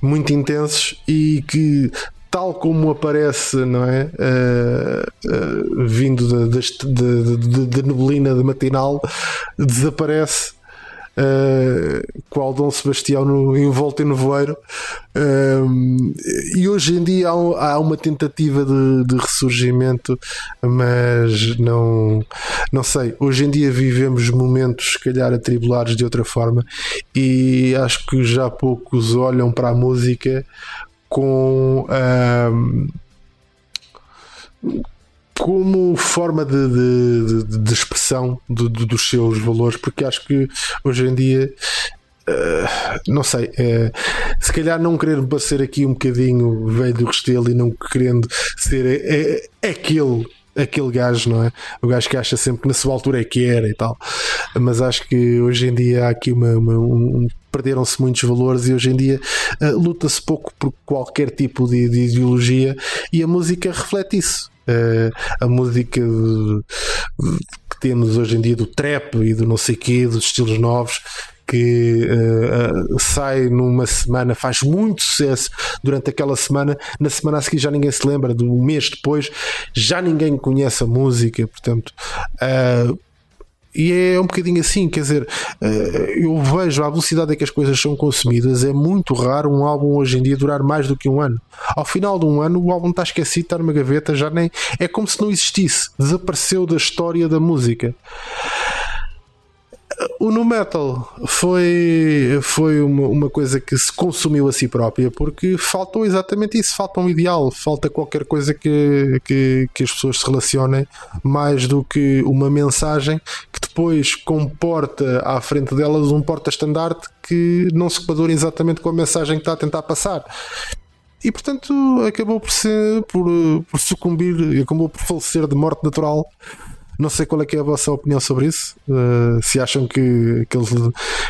muito intensos e que tal como aparece, não é? Uh, uh, vindo da, da, da, neblina de matinal, desaparece. Uh, qual Dom Sebastião no, envolto em nevoeiro. Uh, e hoje em dia há, há uma tentativa de, de, ressurgimento mas não não sei, hoje em dia vivemos momentos se calhar atribulados de outra forma e acho que já poucos olham para a música com um, como forma de, de, de expressão de, dos seus valores, porque acho que hoje em dia Uh, não sei, uh, se calhar não querer parecer aqui um bocadinho velho Restelo e não querendo ser é, aquele aquele gajo, não é? O gajo que acha sempre que na sua altura é que era e tal. Mas acho que hoje em dia há aqui uma, uma um, perderam-se muitos valores e hoje em dia uh, luta-se pouco por qualquer tipo de, de, ideologia e a música reflete isso. Uh, a música de, de, que temos hoje em dia do trap e do não sei quê, dos estilos novos, que uh, sai numa semana, faz muito sucesso durante aquela semana, na semana a seguir já ninguém se lembra, do mês depois já ninguém conhece a música, portanto. Uh, e é um bocadinho assim, quer dizer, eu vejo a velocidade em que as coisas são consumidas, é muito raro um álbum hoje em dia durar mais do que um ano. Ao final de um ano, o álbum está esquecido, está numa gaveta, já nem. É como se não existisse, desapareceu da história da música o nu metal foi, foi uma, uma coisa que se consumiu a si própria porque faltou exatamente isso, falta um ideal, falta qualquer coisa que, que, que as pessoas se relacionem mais do que uma mensagem que depois comporta à frente delas um porta-estandarte que não se quadra exatamente com a mensagem que está a tentar passar. E portanto acabou por, ser, por, por sucumbir, acabou por falecer de morte natural não sei qual é que é a vossa opinião sobre isso. Uh, se acham que, que, ele,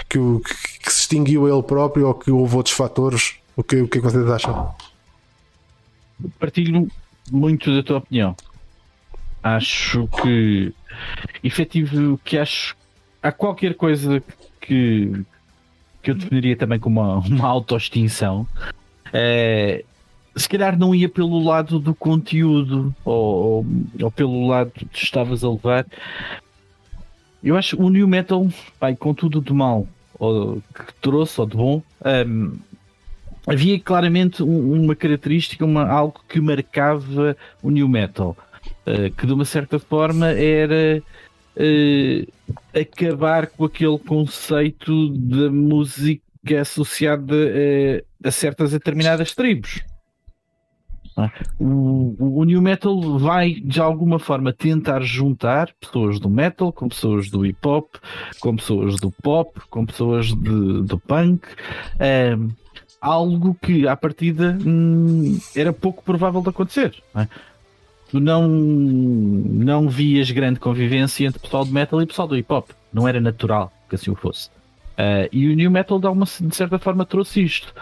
que, o, que se extinguiu ele próprio ou que houve outros fatores. O que, o que, é que vocês acham? Partilho muito da tua opinião. Acho que efetivo que acho há qualquer coisa que, que eu definiria também como uma, uma autoextinção. É, se calhar não ia pelo lado do conteúdo ou, ou, ou pelo lado que estavas a levar. Eu acho o New Metal, pai, com tudo de mal ou, que trouxe ou de bom, um, havia claramente um, uma característica, uma, algo que marcava o New Metal, uh, que de uma certa forma era uh, acabar com aquele conceito da música associada uh, a certas determinadas tribos. O, o, New Metal vai de alguma forma tentar juntar pessoas do metal com pessoas do hip hop, com pessoas do pop, com pessoas de, do punk. Um, algo que à partida hum, era pouco provável de acontecer. Não é? Tu não, não vias grande convivência entre pessoal do metal e pessoal do hip hop. Não era natural que assim o fosse. Uh, e o New Metal de, alguma, de certa forma trouxe isto.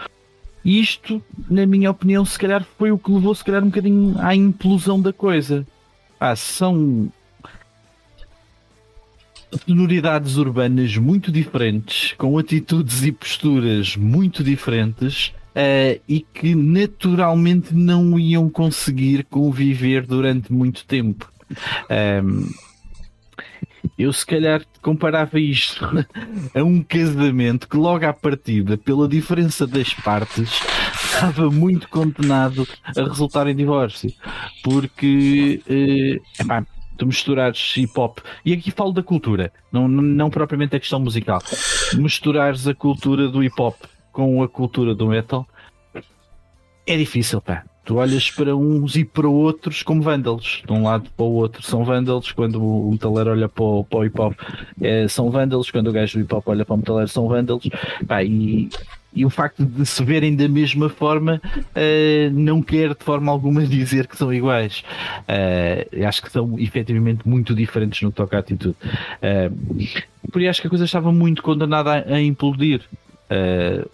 E isto, na minha opinião, se calhar foi o que levou, se calhar, um bocadinho à implosão da coisa. Ah, são sonoridades urbanas muito diferentes, com atitudes e posturas muito diferentes. Uh, e que naturalmente não iam conseguir conviver durante muito tempo. Um, eu se calhar comparava isto a um casamento que logo à partida, pela diferença das partes, estava muito condenado a resultar em divórcio. Porque, eh, epá, tu misturares hip hop, e aqui falo da cultura, não, não propriamente a questão musical, misturares a cultura do hip hop com a cultura do metal, é difícil, pá. Tu olhas para uns e para outros como vândalos, de um lado para o outro são vândalos, quando o metaleiro olha para o, para o hip hop é, são vândalos, quando o gajo do hip hop olha para o metaleiro são vândalos, pá, e, e o facto de se verem da mesma forma uh, não quer de forma alguma dizer que são iguais. Uh, acho que são efetivamente muito diferentes no que toca à atitude. Uh, por isso acho que a coisa estava muito condenada a, a implodir. Uh,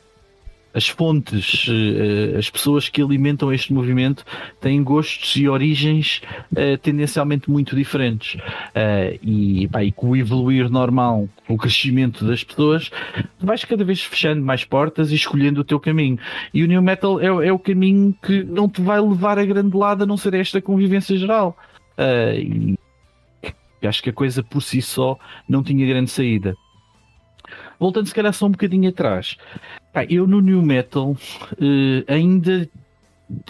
as fontes, eh, as pessoas que alimentam este movimento têm gostos e origens uh, tendencialmente muito diferentes. Uh, e, pá, e com o evoluir normal, o crescimento das pessoas, vais cada vez fechando mais portas e escolhendo o teu caminho. E o New Metal é, é o caminho que não te vai levar a grande lado a não ser esta convivência geral. Uh, e acho que a coisa por si só não tinha grande saída voltando se calhar só um bocadinho atrás, pá, eu no New Metal uh, ainda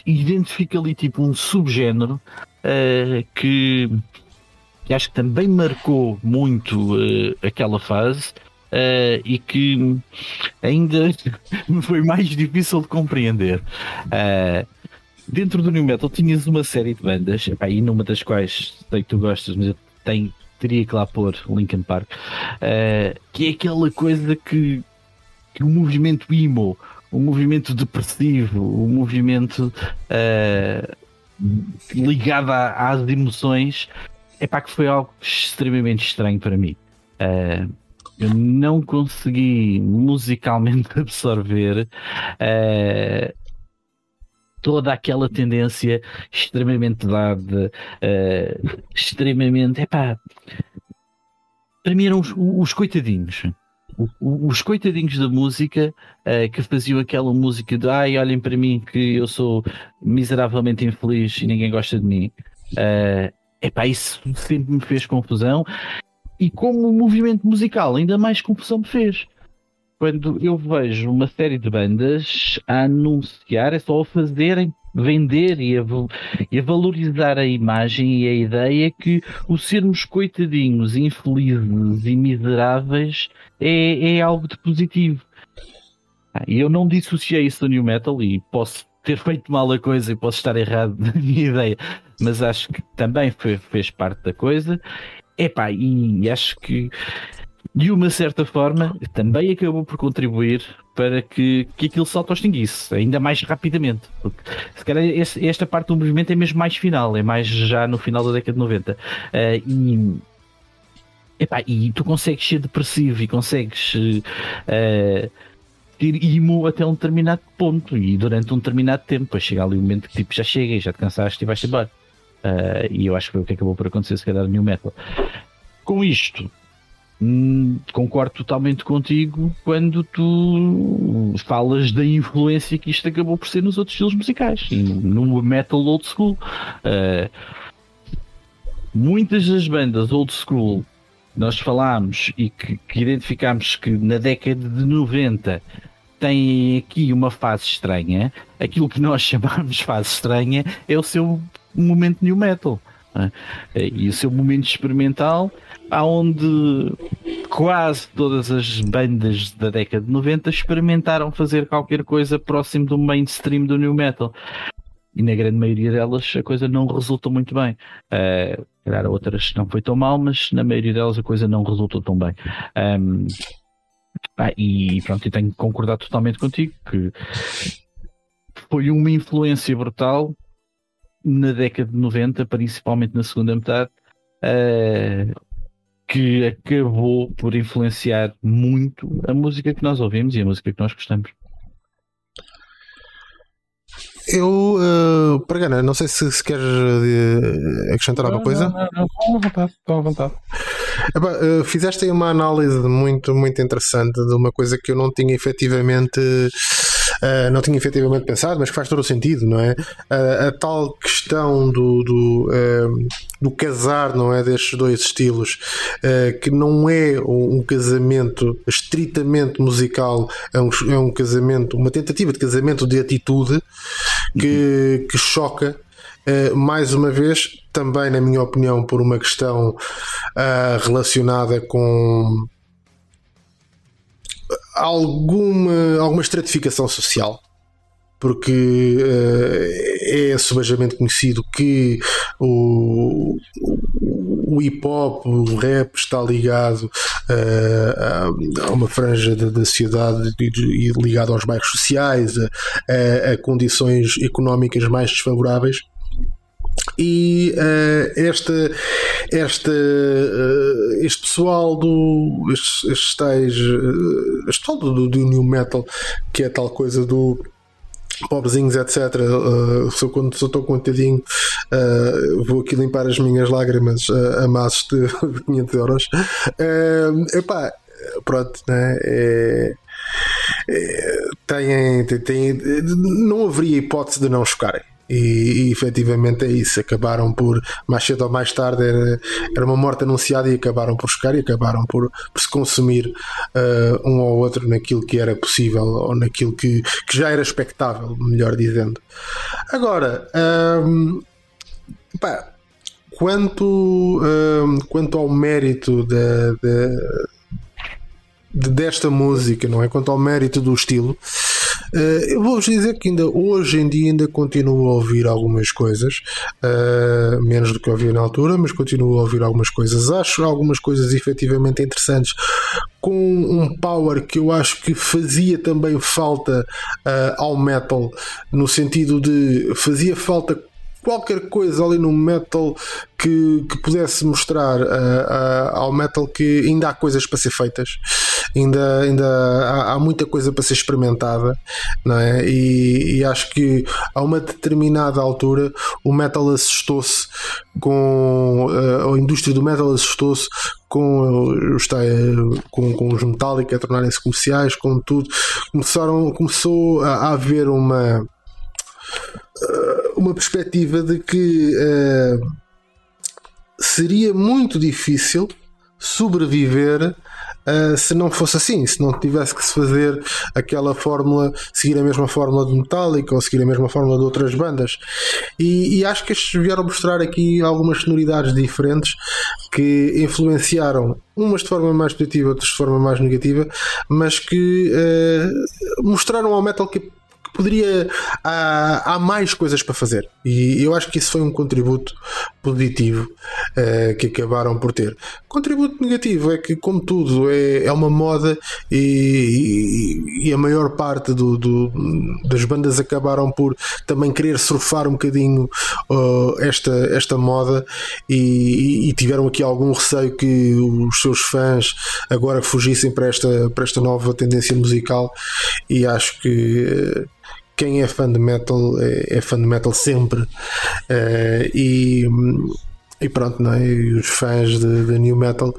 identifico ali tipo um subgénero uh, que, que, acho que também marcou muito uh, aquela fase. e que ainda me foi mais difícil de compreender. dentro do New Metal tinhas uma série de bandas, e numa das quais sei que tu gostas, mas tenho, teria que lá pôr Linkin Park, uh, que é aquela coisa que, que o movimento emo, o movimento depressivo, o movimento uh, ligado a, às emoções, é pá, que foi algo extremamente estranho para mim. Uh, eu não consegui musicalmente absorver toda aquela tendência extremamente dada, uh, extremamente. Epá, para mim eram os, os coitadinhos. Os coitadinhos da música uh, que faziam aquela música de ai, olhem para mim que eu sou miseravelmente infeliz e ninguém gosta de mim. Uh, epá, isso sempre me fez confusão. E como movimento musical, ainda mais confusão me fez quando eu vejo uma série de bandas a anunciar, é só a fazerem, vender e a, e a, valorizar a imagem e a ideia que o sermos coitadinhos, infelizes e miseráveis é, é algo de positivo. Ah, e eu não dissociei isso do New Metal e posso ter feito mal a coisa e posso estar errado na minha ideia, mas acho que também foi, fez parte da coisa. Epá, e acho que de uma certa forma, também acabou por contribuir para que, que aquilo se auto-extinguisse ainda mais rapidamente. Porque se calhar esse, esta parte do movimento é mesmo mais final, é mais já no final da década de 90. Uh, eh, e, epá, e tu consegues ser depressivo e consegues uh, ter imo até um determinado ponto e durante um determinado tempo. Depois chega ali um momento que tipo, já chega já te cansaste e vais embora. Uh, e eu acho que foi o que acabou por acontecer, se calhar, no Metal. Com isto, Hum, concordo totalmente contigo quando tu falas da influência que isto acabou por ser nos outros estilos musicais no metal old school. Uh, muitas das bandas old school nós falámos e que, que identificámos que na década de 90 têm aqui uma fase estranha. Aquilo que nós chamamos fase estranha é o seu momento new metal. Uh, e o seu momento experimental onde quase todas as bandas da década de 90 experimentaram fazer qualquer coisa próximo do mainstream do new metal. E na grande maioria delas a coisa não resultou muito bem. Uh, calhar outras não foi tão mal, mas na maioria delas a coisa não resultou tão bem. Um, ah, e pronto, eu tenho que concordar totalmente contigo que foi uma influência brutal na década de 90, principalmente na segunda metade. Uh, que acabou por influenciar muito a música que nós ouvimos e a música que nós gostamos. Eu, uh, Pregana, não sei se, se queres uh, acrescentar alguma coisa. Não, não, não, estou à vontade, estou à vontade. Epá, uh, fizeste aí uma análise muito, muito interessante de uma coisa que eu não tinha efetivamente uh, não tinha efetivamente pensado, mas que faz todo o sentido, não é? Uh, a tal questão do, do, uh, do, casar, não é? Destes dois estilos, que não é um, casamento estritamente musical, é um, é um casamento, uma tentativa de casamento de atitude que, que choca mais uma vez também, na minha opinião, por uma questão uh, relacionada com alguma, alguma estratificação social porque uh, é subajamente conhecido que o, o hip hop, o rap está ligado uh, a uma franja da, sociedade e ligado aos bairros sociais, a, a, condições económicas mais desfavoráveis. E uh, esta, esta, uh, este pessoal do. estes, tais. Uh, este pessoal do, do New Metal, que é tal coisa do pobrezinhos, etc. Uh, só quando estou contadinho, uh, vou aqui limpar as minhas lágrimas uh, a massos de, de 500 euros. Uh, epá, pronto, né? É, é, têm, têm, não haveria hipótese de não chocarem. E, e efetivamente é isso. Acabaram por, mais cedo ou mais tarde, era, era uma morte anunciada e acabaram por chocar e acabaram por, por se consumir uh, um ou outro naquilo que era possível ou naquilo que, que já era expectável, melhor dizendo. Agora, um, pá, quanto, um, quanto ao mérito da, da, desta música, não é? Quanto ao mérito do estilo. Uh, eu vou-vos dizer que ainda hoje em dia ainda continuo a ouvir algumas coisas, uh, menos do que ouvia na altura, mas continuo a ouvir algumas coisas. Acho algumas coisas efetivamente interessantes, com um power que eu acho que fazia também falta uh, ao metal, no sentido de fazia falta qualquer coisa ali no metal que, que pudesse mostrar uh, uh, ao metal que ainda há coisas para ser feitas, ainda, ainda há, há muita coisa para ser experimentada, não é? E, e, acho que a uma determinada altura o metal assustou-se com uh, a indústria do metal assustou-se com com, com os Metallica a tornarem-se comerciais, com tudo, começaram, começou a, a haver uma uma perspectiva de que uh, seria muito difícil sobreviver uh, se não fosse assim, se não tivesse que se fazer aquela fórmula, seguir a mesma fórmula de Metallica ou seguir a mesma fórmula de outras bandas. E, e acho que estes vieram mostrar aqui algumas sonoridades diferentes que influenciaram umas de forma mais positiva, outras de forma mais negativa, mas que uh, mostraram ao metal que poderia. Há, há, mais coisas para fazer. E eu acho que isso foi um contributo positivo uh, que acabaram por ter. Contributo negativo é que, como tudo, é, é uma moda e, e, e a maior parte do, do, das bandas acabaram por também querer surfar um bocadinho uh, esta, esta moda e, e, tiveram aqui algum receio que os seus fãs agora fugissem para esta, para esta nova tendência musical e acho que uh, quem é fã de metal é, é fã de metal sempre. Uh, e, e pronto, não é? E os fãs de, de new metal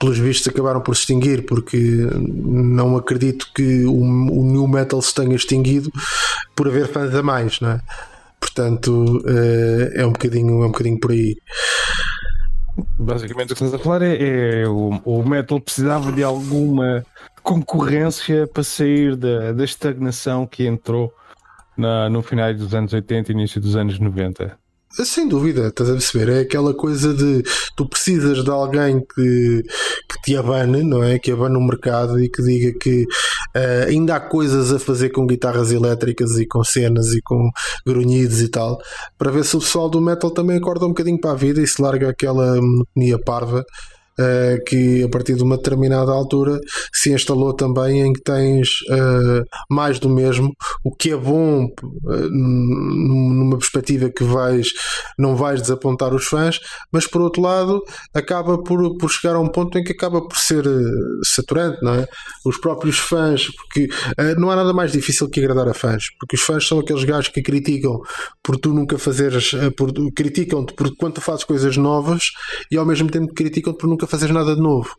pelos vistos acabaram por se extinguir porque não acredito que o, o new metal se tenha extinguido por haver fãs a mais, não é? Portanto, uh, é um bocadinho, é um bocadinho por aí. Basicamente o que estás a falar é, é o, o metal precisava de alguma concorrência para sair da, da estagnação que entrou na, no final dos anos 80 e início dos anos 90. Sem dúvida, estás a perceber? É aquela coisa de tu precisas de alguém que, que te abane, não é? Que abane o mercado e que diga que uh, ainda há coisas a fazer com guitarras elétricas e com cenas e com grunhidos e tal, para ver se o pessoal do metal também acorda um bocadinho para a vida e se larga aquela monotonia parva uh, que a partir de uma determinada altura se instalou também em que tens uh, mais do mesmo, o que é bom uh, numa perspectiva que vais, não vais desapontar os fãs, mas por outro lado acaba por, por chegar a um ponto em que acaba por ser saturante, não é? Os próprios fãs, porque não há nada mais difícil que agradar a fãs, porque os fãs são aqueles gajos que criticam por tu nunca fazeres, por, criticam-te por quando fazes coisas novas e ao mesmo tempo criticam-te por nunca fazer nada de novo.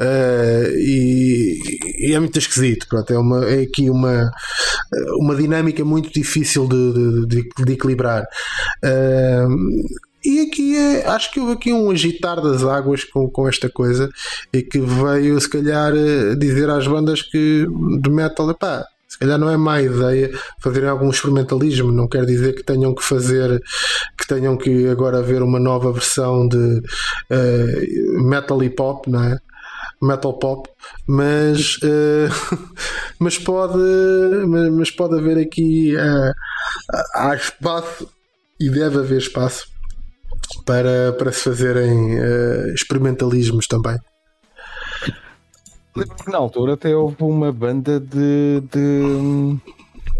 Uh, e, e, é muito esquisito. Pronto, é, uma, é aqui uma, uma dinâmica muito difícil de, de, de equilibrar. Uh, e aqui é, acho que houve aqui um agitar das águas com, com esta coisa e que veio se calhar dizer às bandas que de metal, epá, Se calhar não é má ideia fazerem algum experimentalismo, não quer dizer que tenham que fazer, que tenham que agora ver uma nova versão de uh, metal e pop, não é? Metal pop, mas, uh, mas, pode, mas pode haver aqui uh, há espaço e deve haver espaço para, para se fazerem uh, experimentalismos também. Na altura até houve uma banda de, de hum,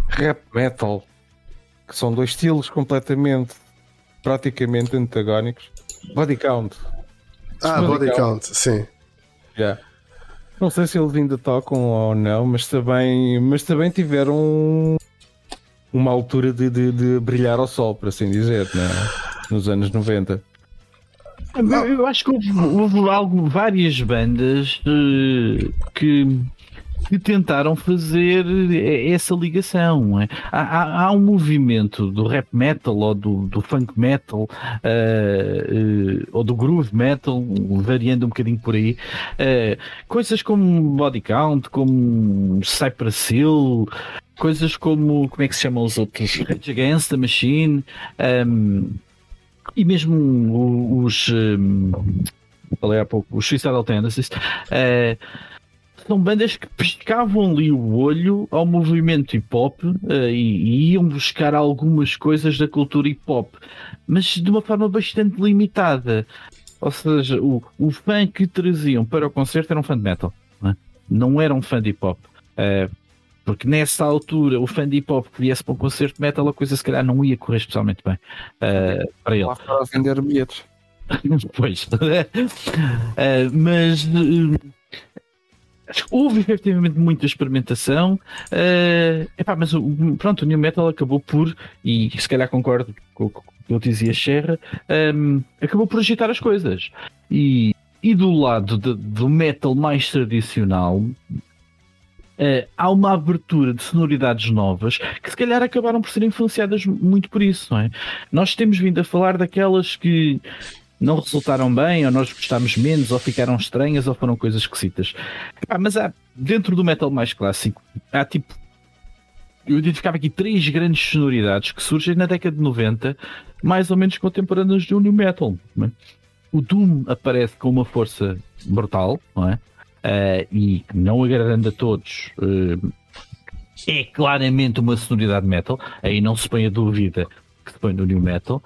rap metal que são dois estilos completamente praticamente antagónicos. Body Count. Ah, Body, Body Count. Count, sim. Yeah. Não sei se eles ainda tocam ou não, mas também, mas também tiveram uma altura de, de, de brilhar ao sol, por assim dizer, né? nos anos 90. Eu, eu acho que houve, houve algo, várias bandas uh, que, que tentaram fazer essa ligação. É? Há, há, há, um movimento do rap metal ou do, do funk metal uh, uh, ou do groove metal, variando um bocadinho por aí. coisas como Body Count, como Cypress Hill, coisas como como é que se chamam os outros? Rage Against the Machine. Um, e mesmo os. Um, falei há pouco, os Suicidal Tendencies. Uh, são bandas que pescavam ali o olho ao movimento hip hop uh, e, e, iam buscar algumas coisas da cultura hip hop, mas de uma forma bastante limitada. Ou seja, o, o fã que traziam para o concerto era um fã de metal, não, é? não era um fã de hip hop. Uh, porque nessa altura, o fã de hip hop que viesse para um concerto de metal, a coisa se calhar não ia correr especialmente bem uh, para ele. Lá para vender bilhetes. pois. uh, mas. Uh, houve efetivamente muita experimentação, epá, mas pronto, o New Metal acabou por, e se calhar concordo com o que eu dizia Sherra, um, acabou por agitar as coisas. E, e do lado de, do metal mais tradicional, Uh, há uma abertura de sonoridades novas que se calhar acabaram por ser influenciadas muito por isso, não é? Nós temos vindo a falar daquelas que não resultaram bem, ou nós gostámos menos, ou ficaram estranhas, ou foram coisas esquisitas. Ah, mas há, dentro do metal mais clássico, há tipo. Eu identificava aqui três grandes sonoridades que surgem na década de 90, mais ou menos contemporâneas do New Metal. É? O Doom aparece com uma força brutal, não é? Uh, e não agradando a todos, uh, é claramente uma sonoridade metal, aí não se põe a dúvida que se põe no new metal.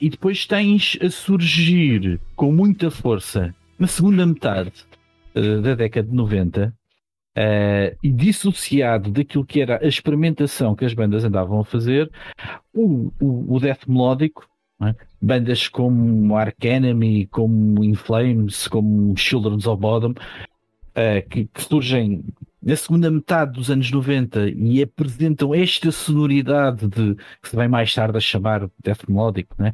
E depois tens a surgir com muita força na segunda metade uh, da década de 90 Uh, e dissociado daquilo que era a experimentação que as bandas andavam a fazer, o, o, o death melódico, é? bandas como Ark Enemy, como In Flames, como Children of Bodom, uh, que, que, surgem na segunda metade dos anos 90 e apresentam esta sonoridade de que se vai mais tarde a chamar death melodic, né?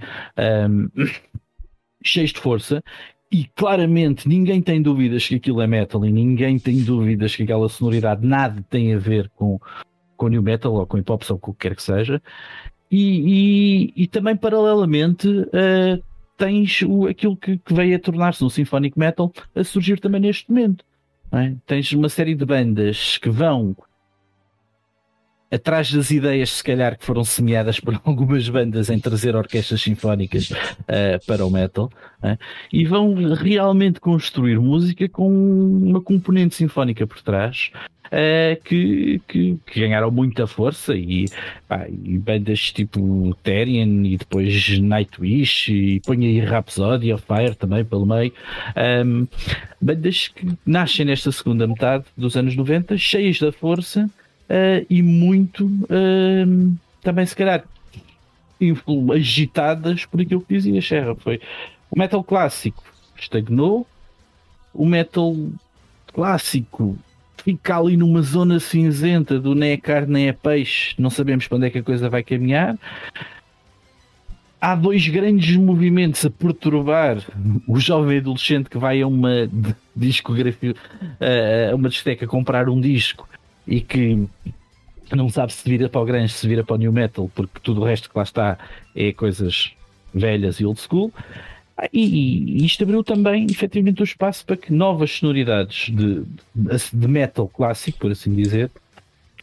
um, cheios de força. E claramente ninguém tem dúvidas que aquilo é metal e ninguém tem dúvidas que aquela sonoridade nada tem a ver com, com new metal ou com hip hop ou com o que quer que seja. E, e, e também paralelamente uh, tens o, aquilo que, que veio a tornar-se um symphonic metal a surgir também neste momento. É? Tens uma série de bandas que vão atrás das ideias, se calhar, que foram semeadas por algumas bandas em trazer orquestras sinfónicas uh, para o metal, uh, e vão realmente construir música com uma componente sinfónica por trás. Uh, que, que, que, ganharam muita força e, pá, e bandas tipo Therian e depois Nightwish e põe aí Rhapsody of Fire também pelo meio um, bandas que nascem nesta segunda metade dos anos 90 cheias da força uh, e muito uh, também se calhar agitadas por aquilo que dizia Serra. Foi o metal clássico estagnou, o metal clássico fica ali numa zona cinzenta do nem é carne nem é peixe, não sabemos para onde é que a coisa vai caminhar. Há dois grandes movimentos a perturbar o jovem adolescente que vai a uma discografia, a uma discoteca comprar um disco e que não sabe se vira para o grande, se vira para o new metal, porque tudo o resto que lá está é coisas velhas e old school. Ah, e, e isto abriu também, efetivamente, o espaço para que novas sonoridades de, de metal clássico, por assim dizer,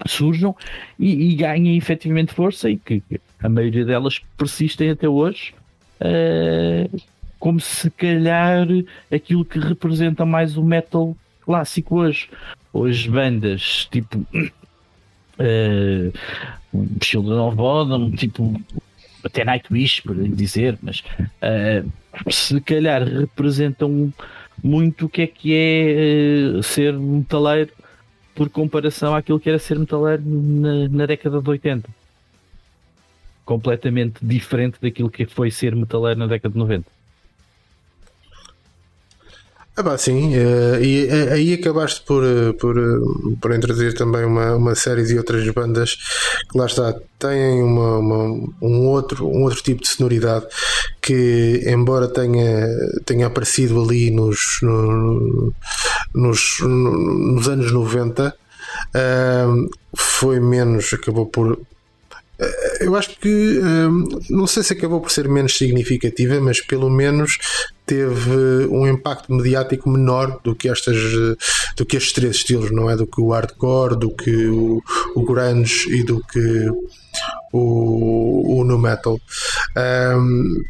surjam e, e ganhem efetivamente força e que a maioria delas persistem até hoje. Uh, como se calhar aquilo que representa mais o metal clássico hoje. Hoje bandas tipo uh, Children of Bodom, tipo até Nightwish, por dizer, mas uh, se calhar representam muito o que é que é uh, ser metaleiro por comparação àquilo que era ser metaleiro na, na década de 80. Completamente diferente daquilo que foi ser metaleiro na década de 90. Ah, bah, sim, uh, e uh, aí acabaste por, uh, por, por introduzir também uma, uma série de outras bandas que lá está, têm uma, uma, um, outro, um outro tipo de sonoridade que, embora tenha, tenha aparecido ali nos, no, nos, nos anos 90, foi menos, acabou por eu acho que não sei se acabou por ser menos significativa, mas pelo menos teve um impacto mediático menor do que estas do que estes três estilos, não é? Do que o hardcore, do que o, o grunge e do que o, o no metal. Um,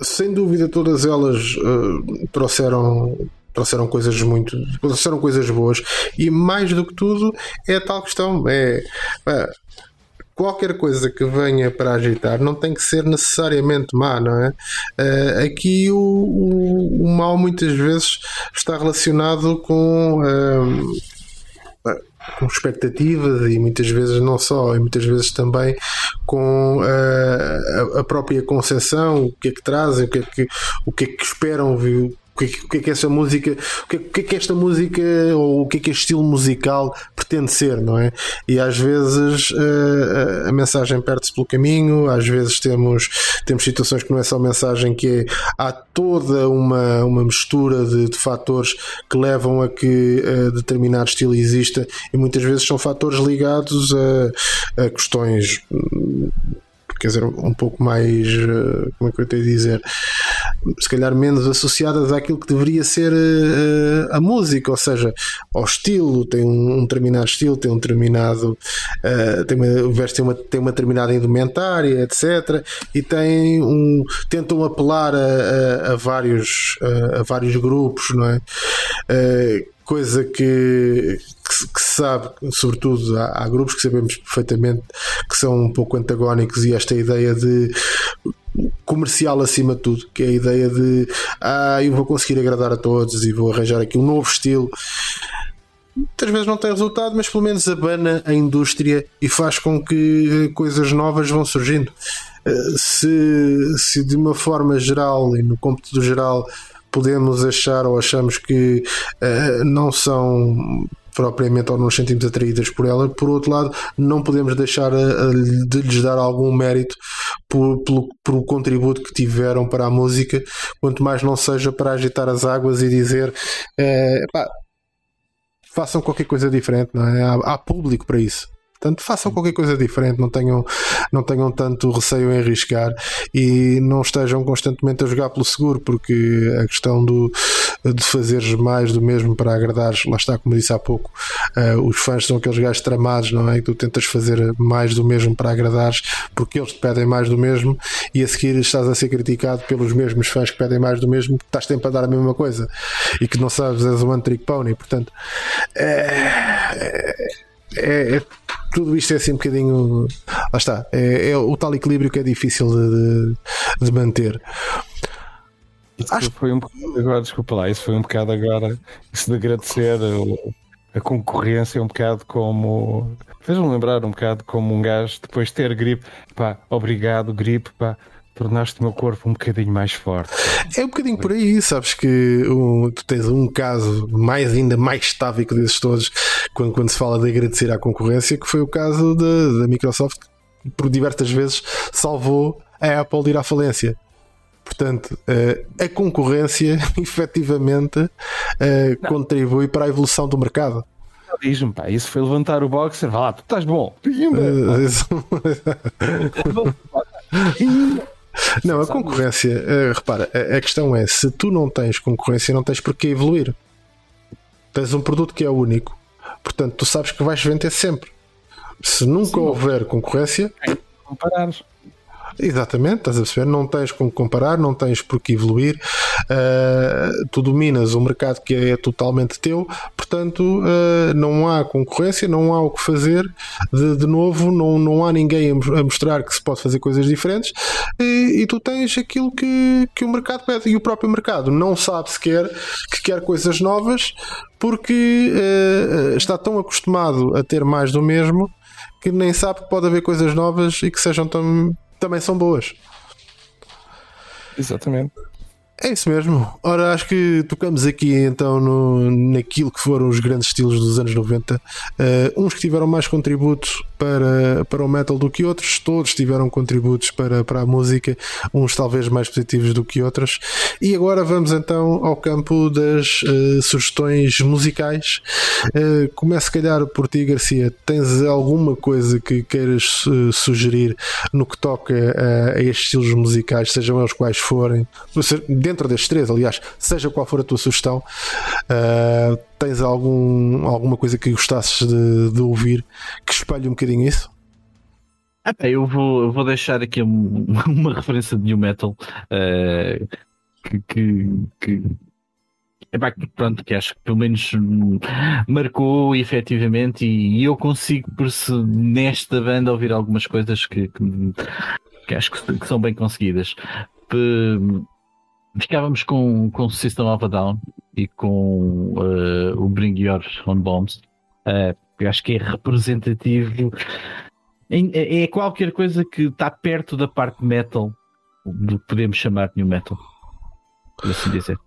sem dúvida, todas elas uh, trouxeram trouxeram coisas muito trouxeram coisas boas e mais do que tudo é a tal questão é, é qualquer coisa que venha para agitar não tem que ser necessariamente má, não é? Uh, aqui o, o, o, mal muitas vezes está relacionado com. Uh, com expectativas e muitas vezes não só, e muitas vezes também com uh, a, a, própria concepção, o que é que trazem, o que é que, o que, é que esperam, viu? Que, o que é que essa música, o que, o que é que esta música ou o que é que este estilo musical pretende ser, não é? E às vezes uh, a mensagem perde-se pelo caminho, às vezes temos, temos situações que não é só mensagem, que é, há toda uma, uma mistura de, de fatores que levam a que uh, determinado estilo exista e muitas vezes são fatores ligados a, a questões quer dizer, um pouco mais, eh, como é que eu tenho a dizer, se calhar menos associadas àquilo que deveria ser uh, a música, ou seja, ao estilo, tem um, determinado estilo, tem um determinado, uh, tem uma, tem uma, tem uma determinada indumentária, etc. E tem um, tentam apelar a, a, a vários, a, a, vários grupos, não é? Uh, coisa que, que, se sabe, sobretudo há, há, grupos que sabemos perfeitamente que são um pouco antagónicos e esta ideia de comercial acima de tudo, que é a ideia de ah, eu vou conseguir agradar a todos e vou arranjar aqui um novo estilo. Muitas vezes não tem resultado, mas pelo menos abana a indústria e faz com que eh, coisas novas vão surgindo. Eh, se, se de uma forma geral e no cômputo geral podemos achar ou achamos que uh, não são propriamente ou não nos sentimos atraídas por ela, por outro lado, não podemos deixar a, de lhes dar algum mérito por, pelo, pelo contributo que tiveram para a música, quanto mais não seja para agitar as águas e dizer eh, pá, façam qualquer coisa diferente, não é? há, há público para isso. Portanto, façam qualquer coisa diferente, não tenham, não tenham tanto receio em arriscar e não estejam constantemente a jogar pelo seguro, porque a questão do, de fazeres mais do mesmo para agradares, lá está, como disse há pouco, uh, os fãs são aqueles gajos tramados, não é? E tu tentas fazer mais do mesmo para agradares porque eles te pedem mais do mesmo e a seguir estás a ser criticado pelos mesmos fãs que pedem mais do mesmo, que estás sempre a dar a mesma coisa e que não sabes, és um one trick pony, portanto. É, é, é, tudo isto é assim um bocadinho. Lá está. É, é o tal equilíbrio que é difícil de, de, de manter. Isso Acho... foi um bocado agora, desculpa lá, isso foi um bocado agora, isso de agradecer a, a concorrência, um bocado como. Fez-me lembrar um bocado como um gajo depois de ter gripe, pá, obrigado, gripe, pá, tornaste o meu corpo um bocadinho mais forte. É um bocadinho por aí, sabes que um, tu tens um caso mais ainda mais távico desses todos quando, quando se fala de agradecer à concorrência, que foi o caso da, da Microsoft, que por diversas vezes salvou a Apple de ir à falência. Portanto, uh, a concorrência efetivamente uh, contribui para a evolução do mercado. Diz-me, pá, isso foi levantar o boxer, vá lá, tu estás bom. Pimba! Uh, Não, a concorrência, uh, repara, a, a, questão é: se tu não tens concorrência, não tens porquê evoluir. Tens um produto que é único, portanto, tu sabes que vais vender sempre. Se nunca Sim, houver concorrência. Comparar. Exatamente, estás a perceber? Não tens com que comparar, não tens por que evoluir. Uh, tu dominas o mercado que é totalmente teu, portanto, uh, não há concorrência, não há o que fazer de, de novo, não, não há ninguém a mostrar que se pode fazer coisas diferentes e, e, tu tens aquilo que, que o mercado pede. E o próprio mercado não sabe sequer que quer coisas novas porque uh, está tão acostumado a ter mais do mesmo que nem sabe que pode haver coisas novas e que sejam tão também são boas. Exatamente. É isso mesmo. Ora, acho que tocamos aqui então no, naquilo que foram os grandes estilos dos anos 90. Uh, eh, uns que tiveram mais contributos para, para o metal do que outros, todos tiveram contributos para, para a música, uns talvez mais positivos do que outros. E agora vamos então ao campo das uh, sugestões musicais. Uh, começo, se calhar, por ti, Garcia. Tens alguma coisa que queiras uh, sugerir no que toca a, a estes estilos musicais, sejam eles quais forem? Dentro destes três, aliás, seja qual for a tua sugestão, uh, tens algum, alguma coisa que gostasses de, de ouvir que espelhe um bocadinho isso? eu, vou, eu vou deixar aqui uma referência de new metal uh, que, que, que Epá, pronto, que acho que pelo menos marcou efetivamente e, e eu consigo por se nesta banda ouvir algumas coisas que, que, que acho que, que, são bem conseguidas ficávamos com, com o System of a Down e com uh, o Bring Your Own Bombs. Uh, eu acho que é representativo. É, é qualquer coisa que está perto da parte metal do que podemos chamar de new metal. Por assim dizer.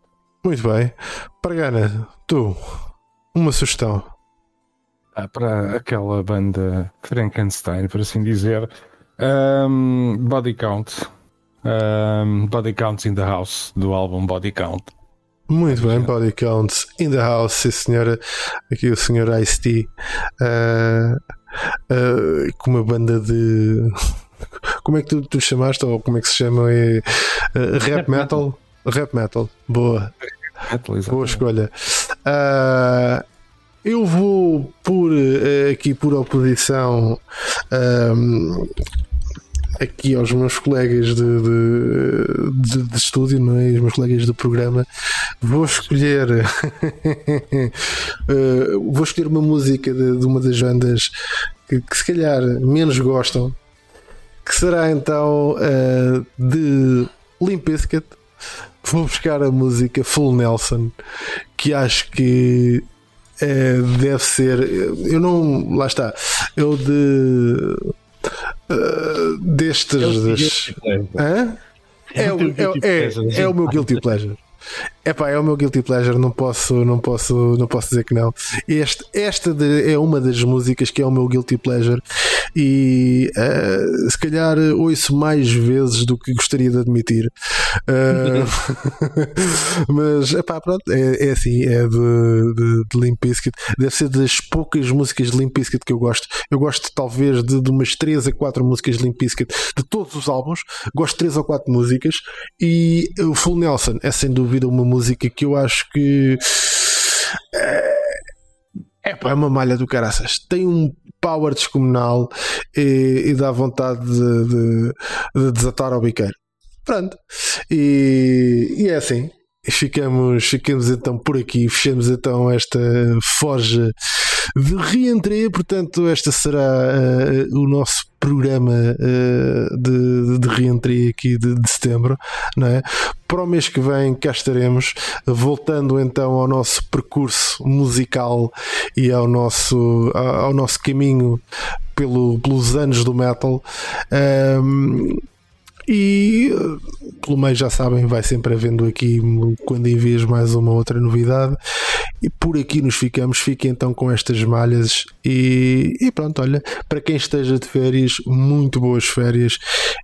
Muito bem. Pargana, tu, uma sugestão. Ah, para aquela banda Frankenstein, por assim dizer, um, Body Count um, Body Counts in the House, do álbum Body Count. Muito bem, Body Counts in the House, sim senhora. Aqui o senhor Ice-T uh, uh, com uma banda de. Como é que tu, tu chamaste? Ou como é que se chama? É, uh, rap, metal? Rap metal, boa. Metal, boa escolha. eu vou por aqui por oposição um, aqui aos meus colegas de, de, de, de estúdio, não é? os meus colegas do programa, vou escolher uh, vou escolher uma música de, de uma das bandas que, que, se calhar menos gostam, que será então uh, de Limp Bizkit. Vou buscar a música Full Nelson, que acho que é, deve ser. Eu não. Lá está. Eu de uh, destes. É, é, o, é, é, é o meu guilty pleasure. Epá, é o meu guilty pleasure, não posso, não posso, não posso dizer que não. Este, esta de, é uma das músicas que é o meu guilty pleasure e uh, se calhar ouço mais vezes do que gostaria de admitir. Uh, mas epá, pronto, é, é assim, é de, de, de Limp Bizkit. Deve ser das poucas músicas de Limp Bizkit que eu gosto. Eu gosto talvez de, de umas 3 a 4 músicas de Limp Bizkit de todos os álbuns. Gosto de 3 ou 4 músicas e o Full Nelson é sem dúvida uma música que eu acho que é, é uma malha do caraças. Tem um power descomunal e, e dá vontade de, de, de desatar ao biqueiro. Pronto. E, e é assim. Ficamos, ficamos então por aqui, fechamos então esta forja de reentrée. Portanto, esta será uh, o nosso programa uh, de, de reentrée aqui de, de, setembro, não é? Para o mês que vem cá estaremos, voltando então ao nosso percurso musical e ao nosso, ao nosso caminho pelo, pelos anos do metal. Um, e pelo meio já sabem, vai sempre havendo aqui quando em vez mais uma outra novidade. E por aqui nos ficamos. Fiquem então com estas malhas. E, e pronto, olha, para quem esteja de férias, muito boas férias.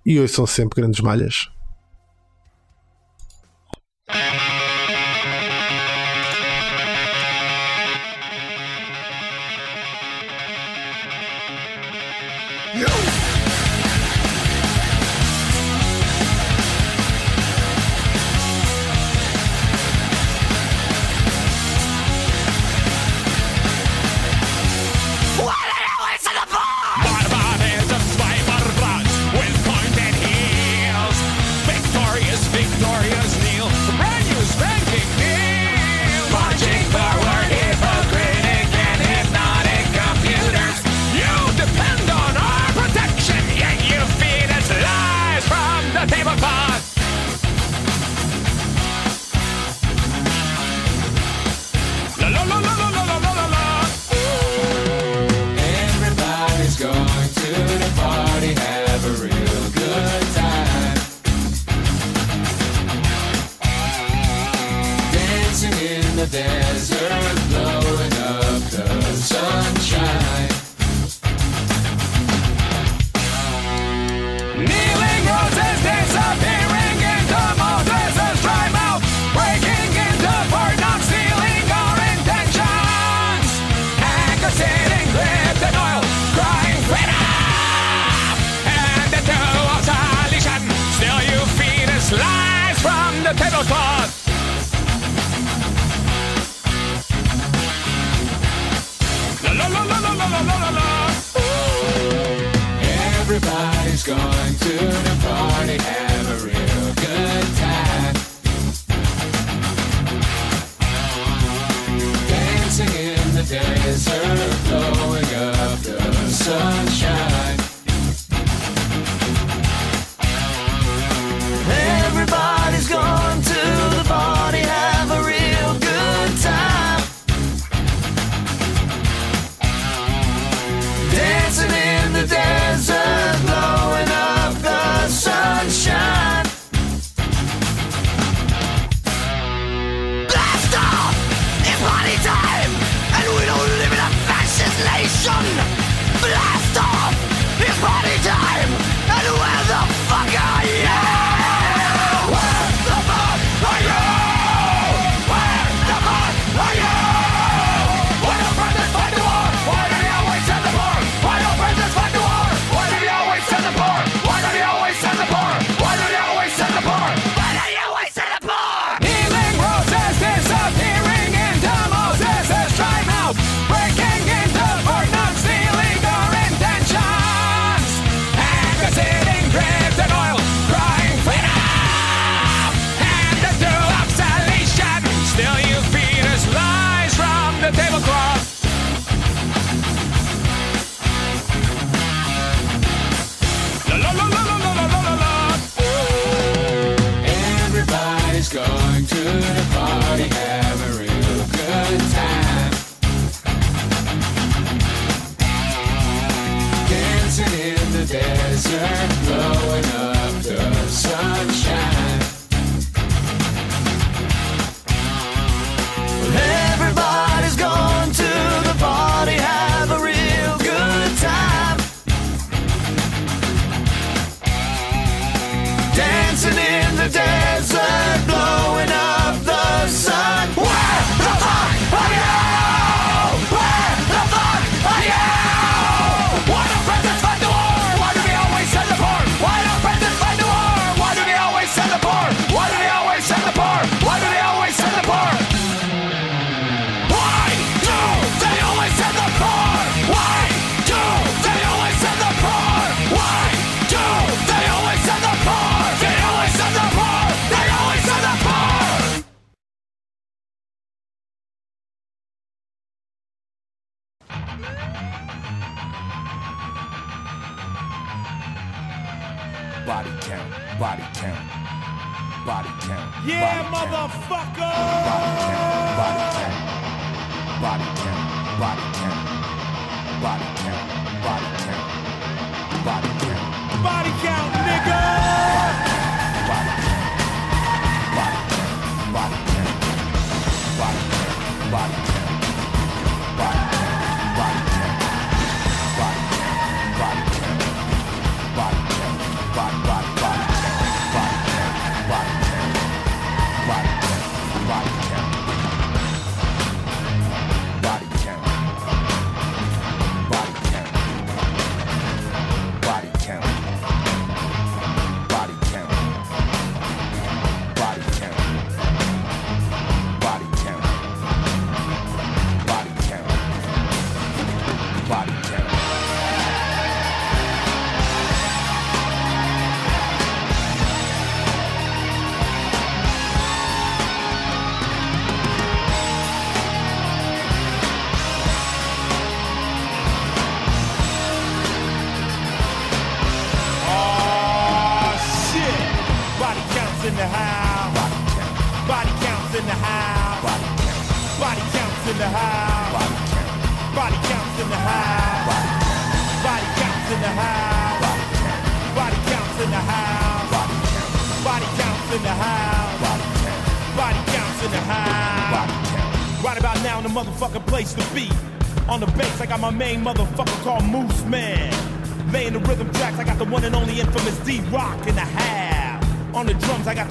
E hoje são sempre grandes malhas. the penalty.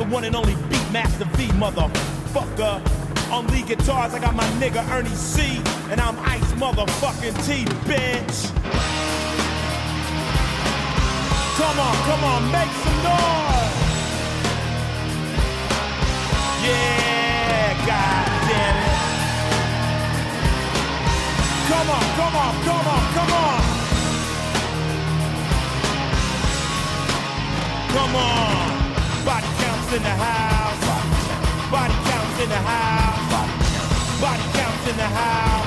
one and only Beatmaster V, motherfucker. On lead guitars, I got my nigga Ernie C, and I'm Ice motherfucking T, bitch. Come on, come on, make some noise. Yeah, God damn it. Come on, come on, come on, come on. Come on counts in the house. Body counts in the house. Body counts in the house.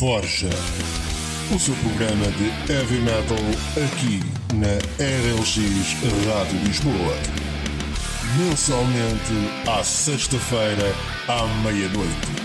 Forja. O seu programa de heavy metal aqui na RLX Rádio Lisboa. Mensalmente à sexta-feira à meia-noite.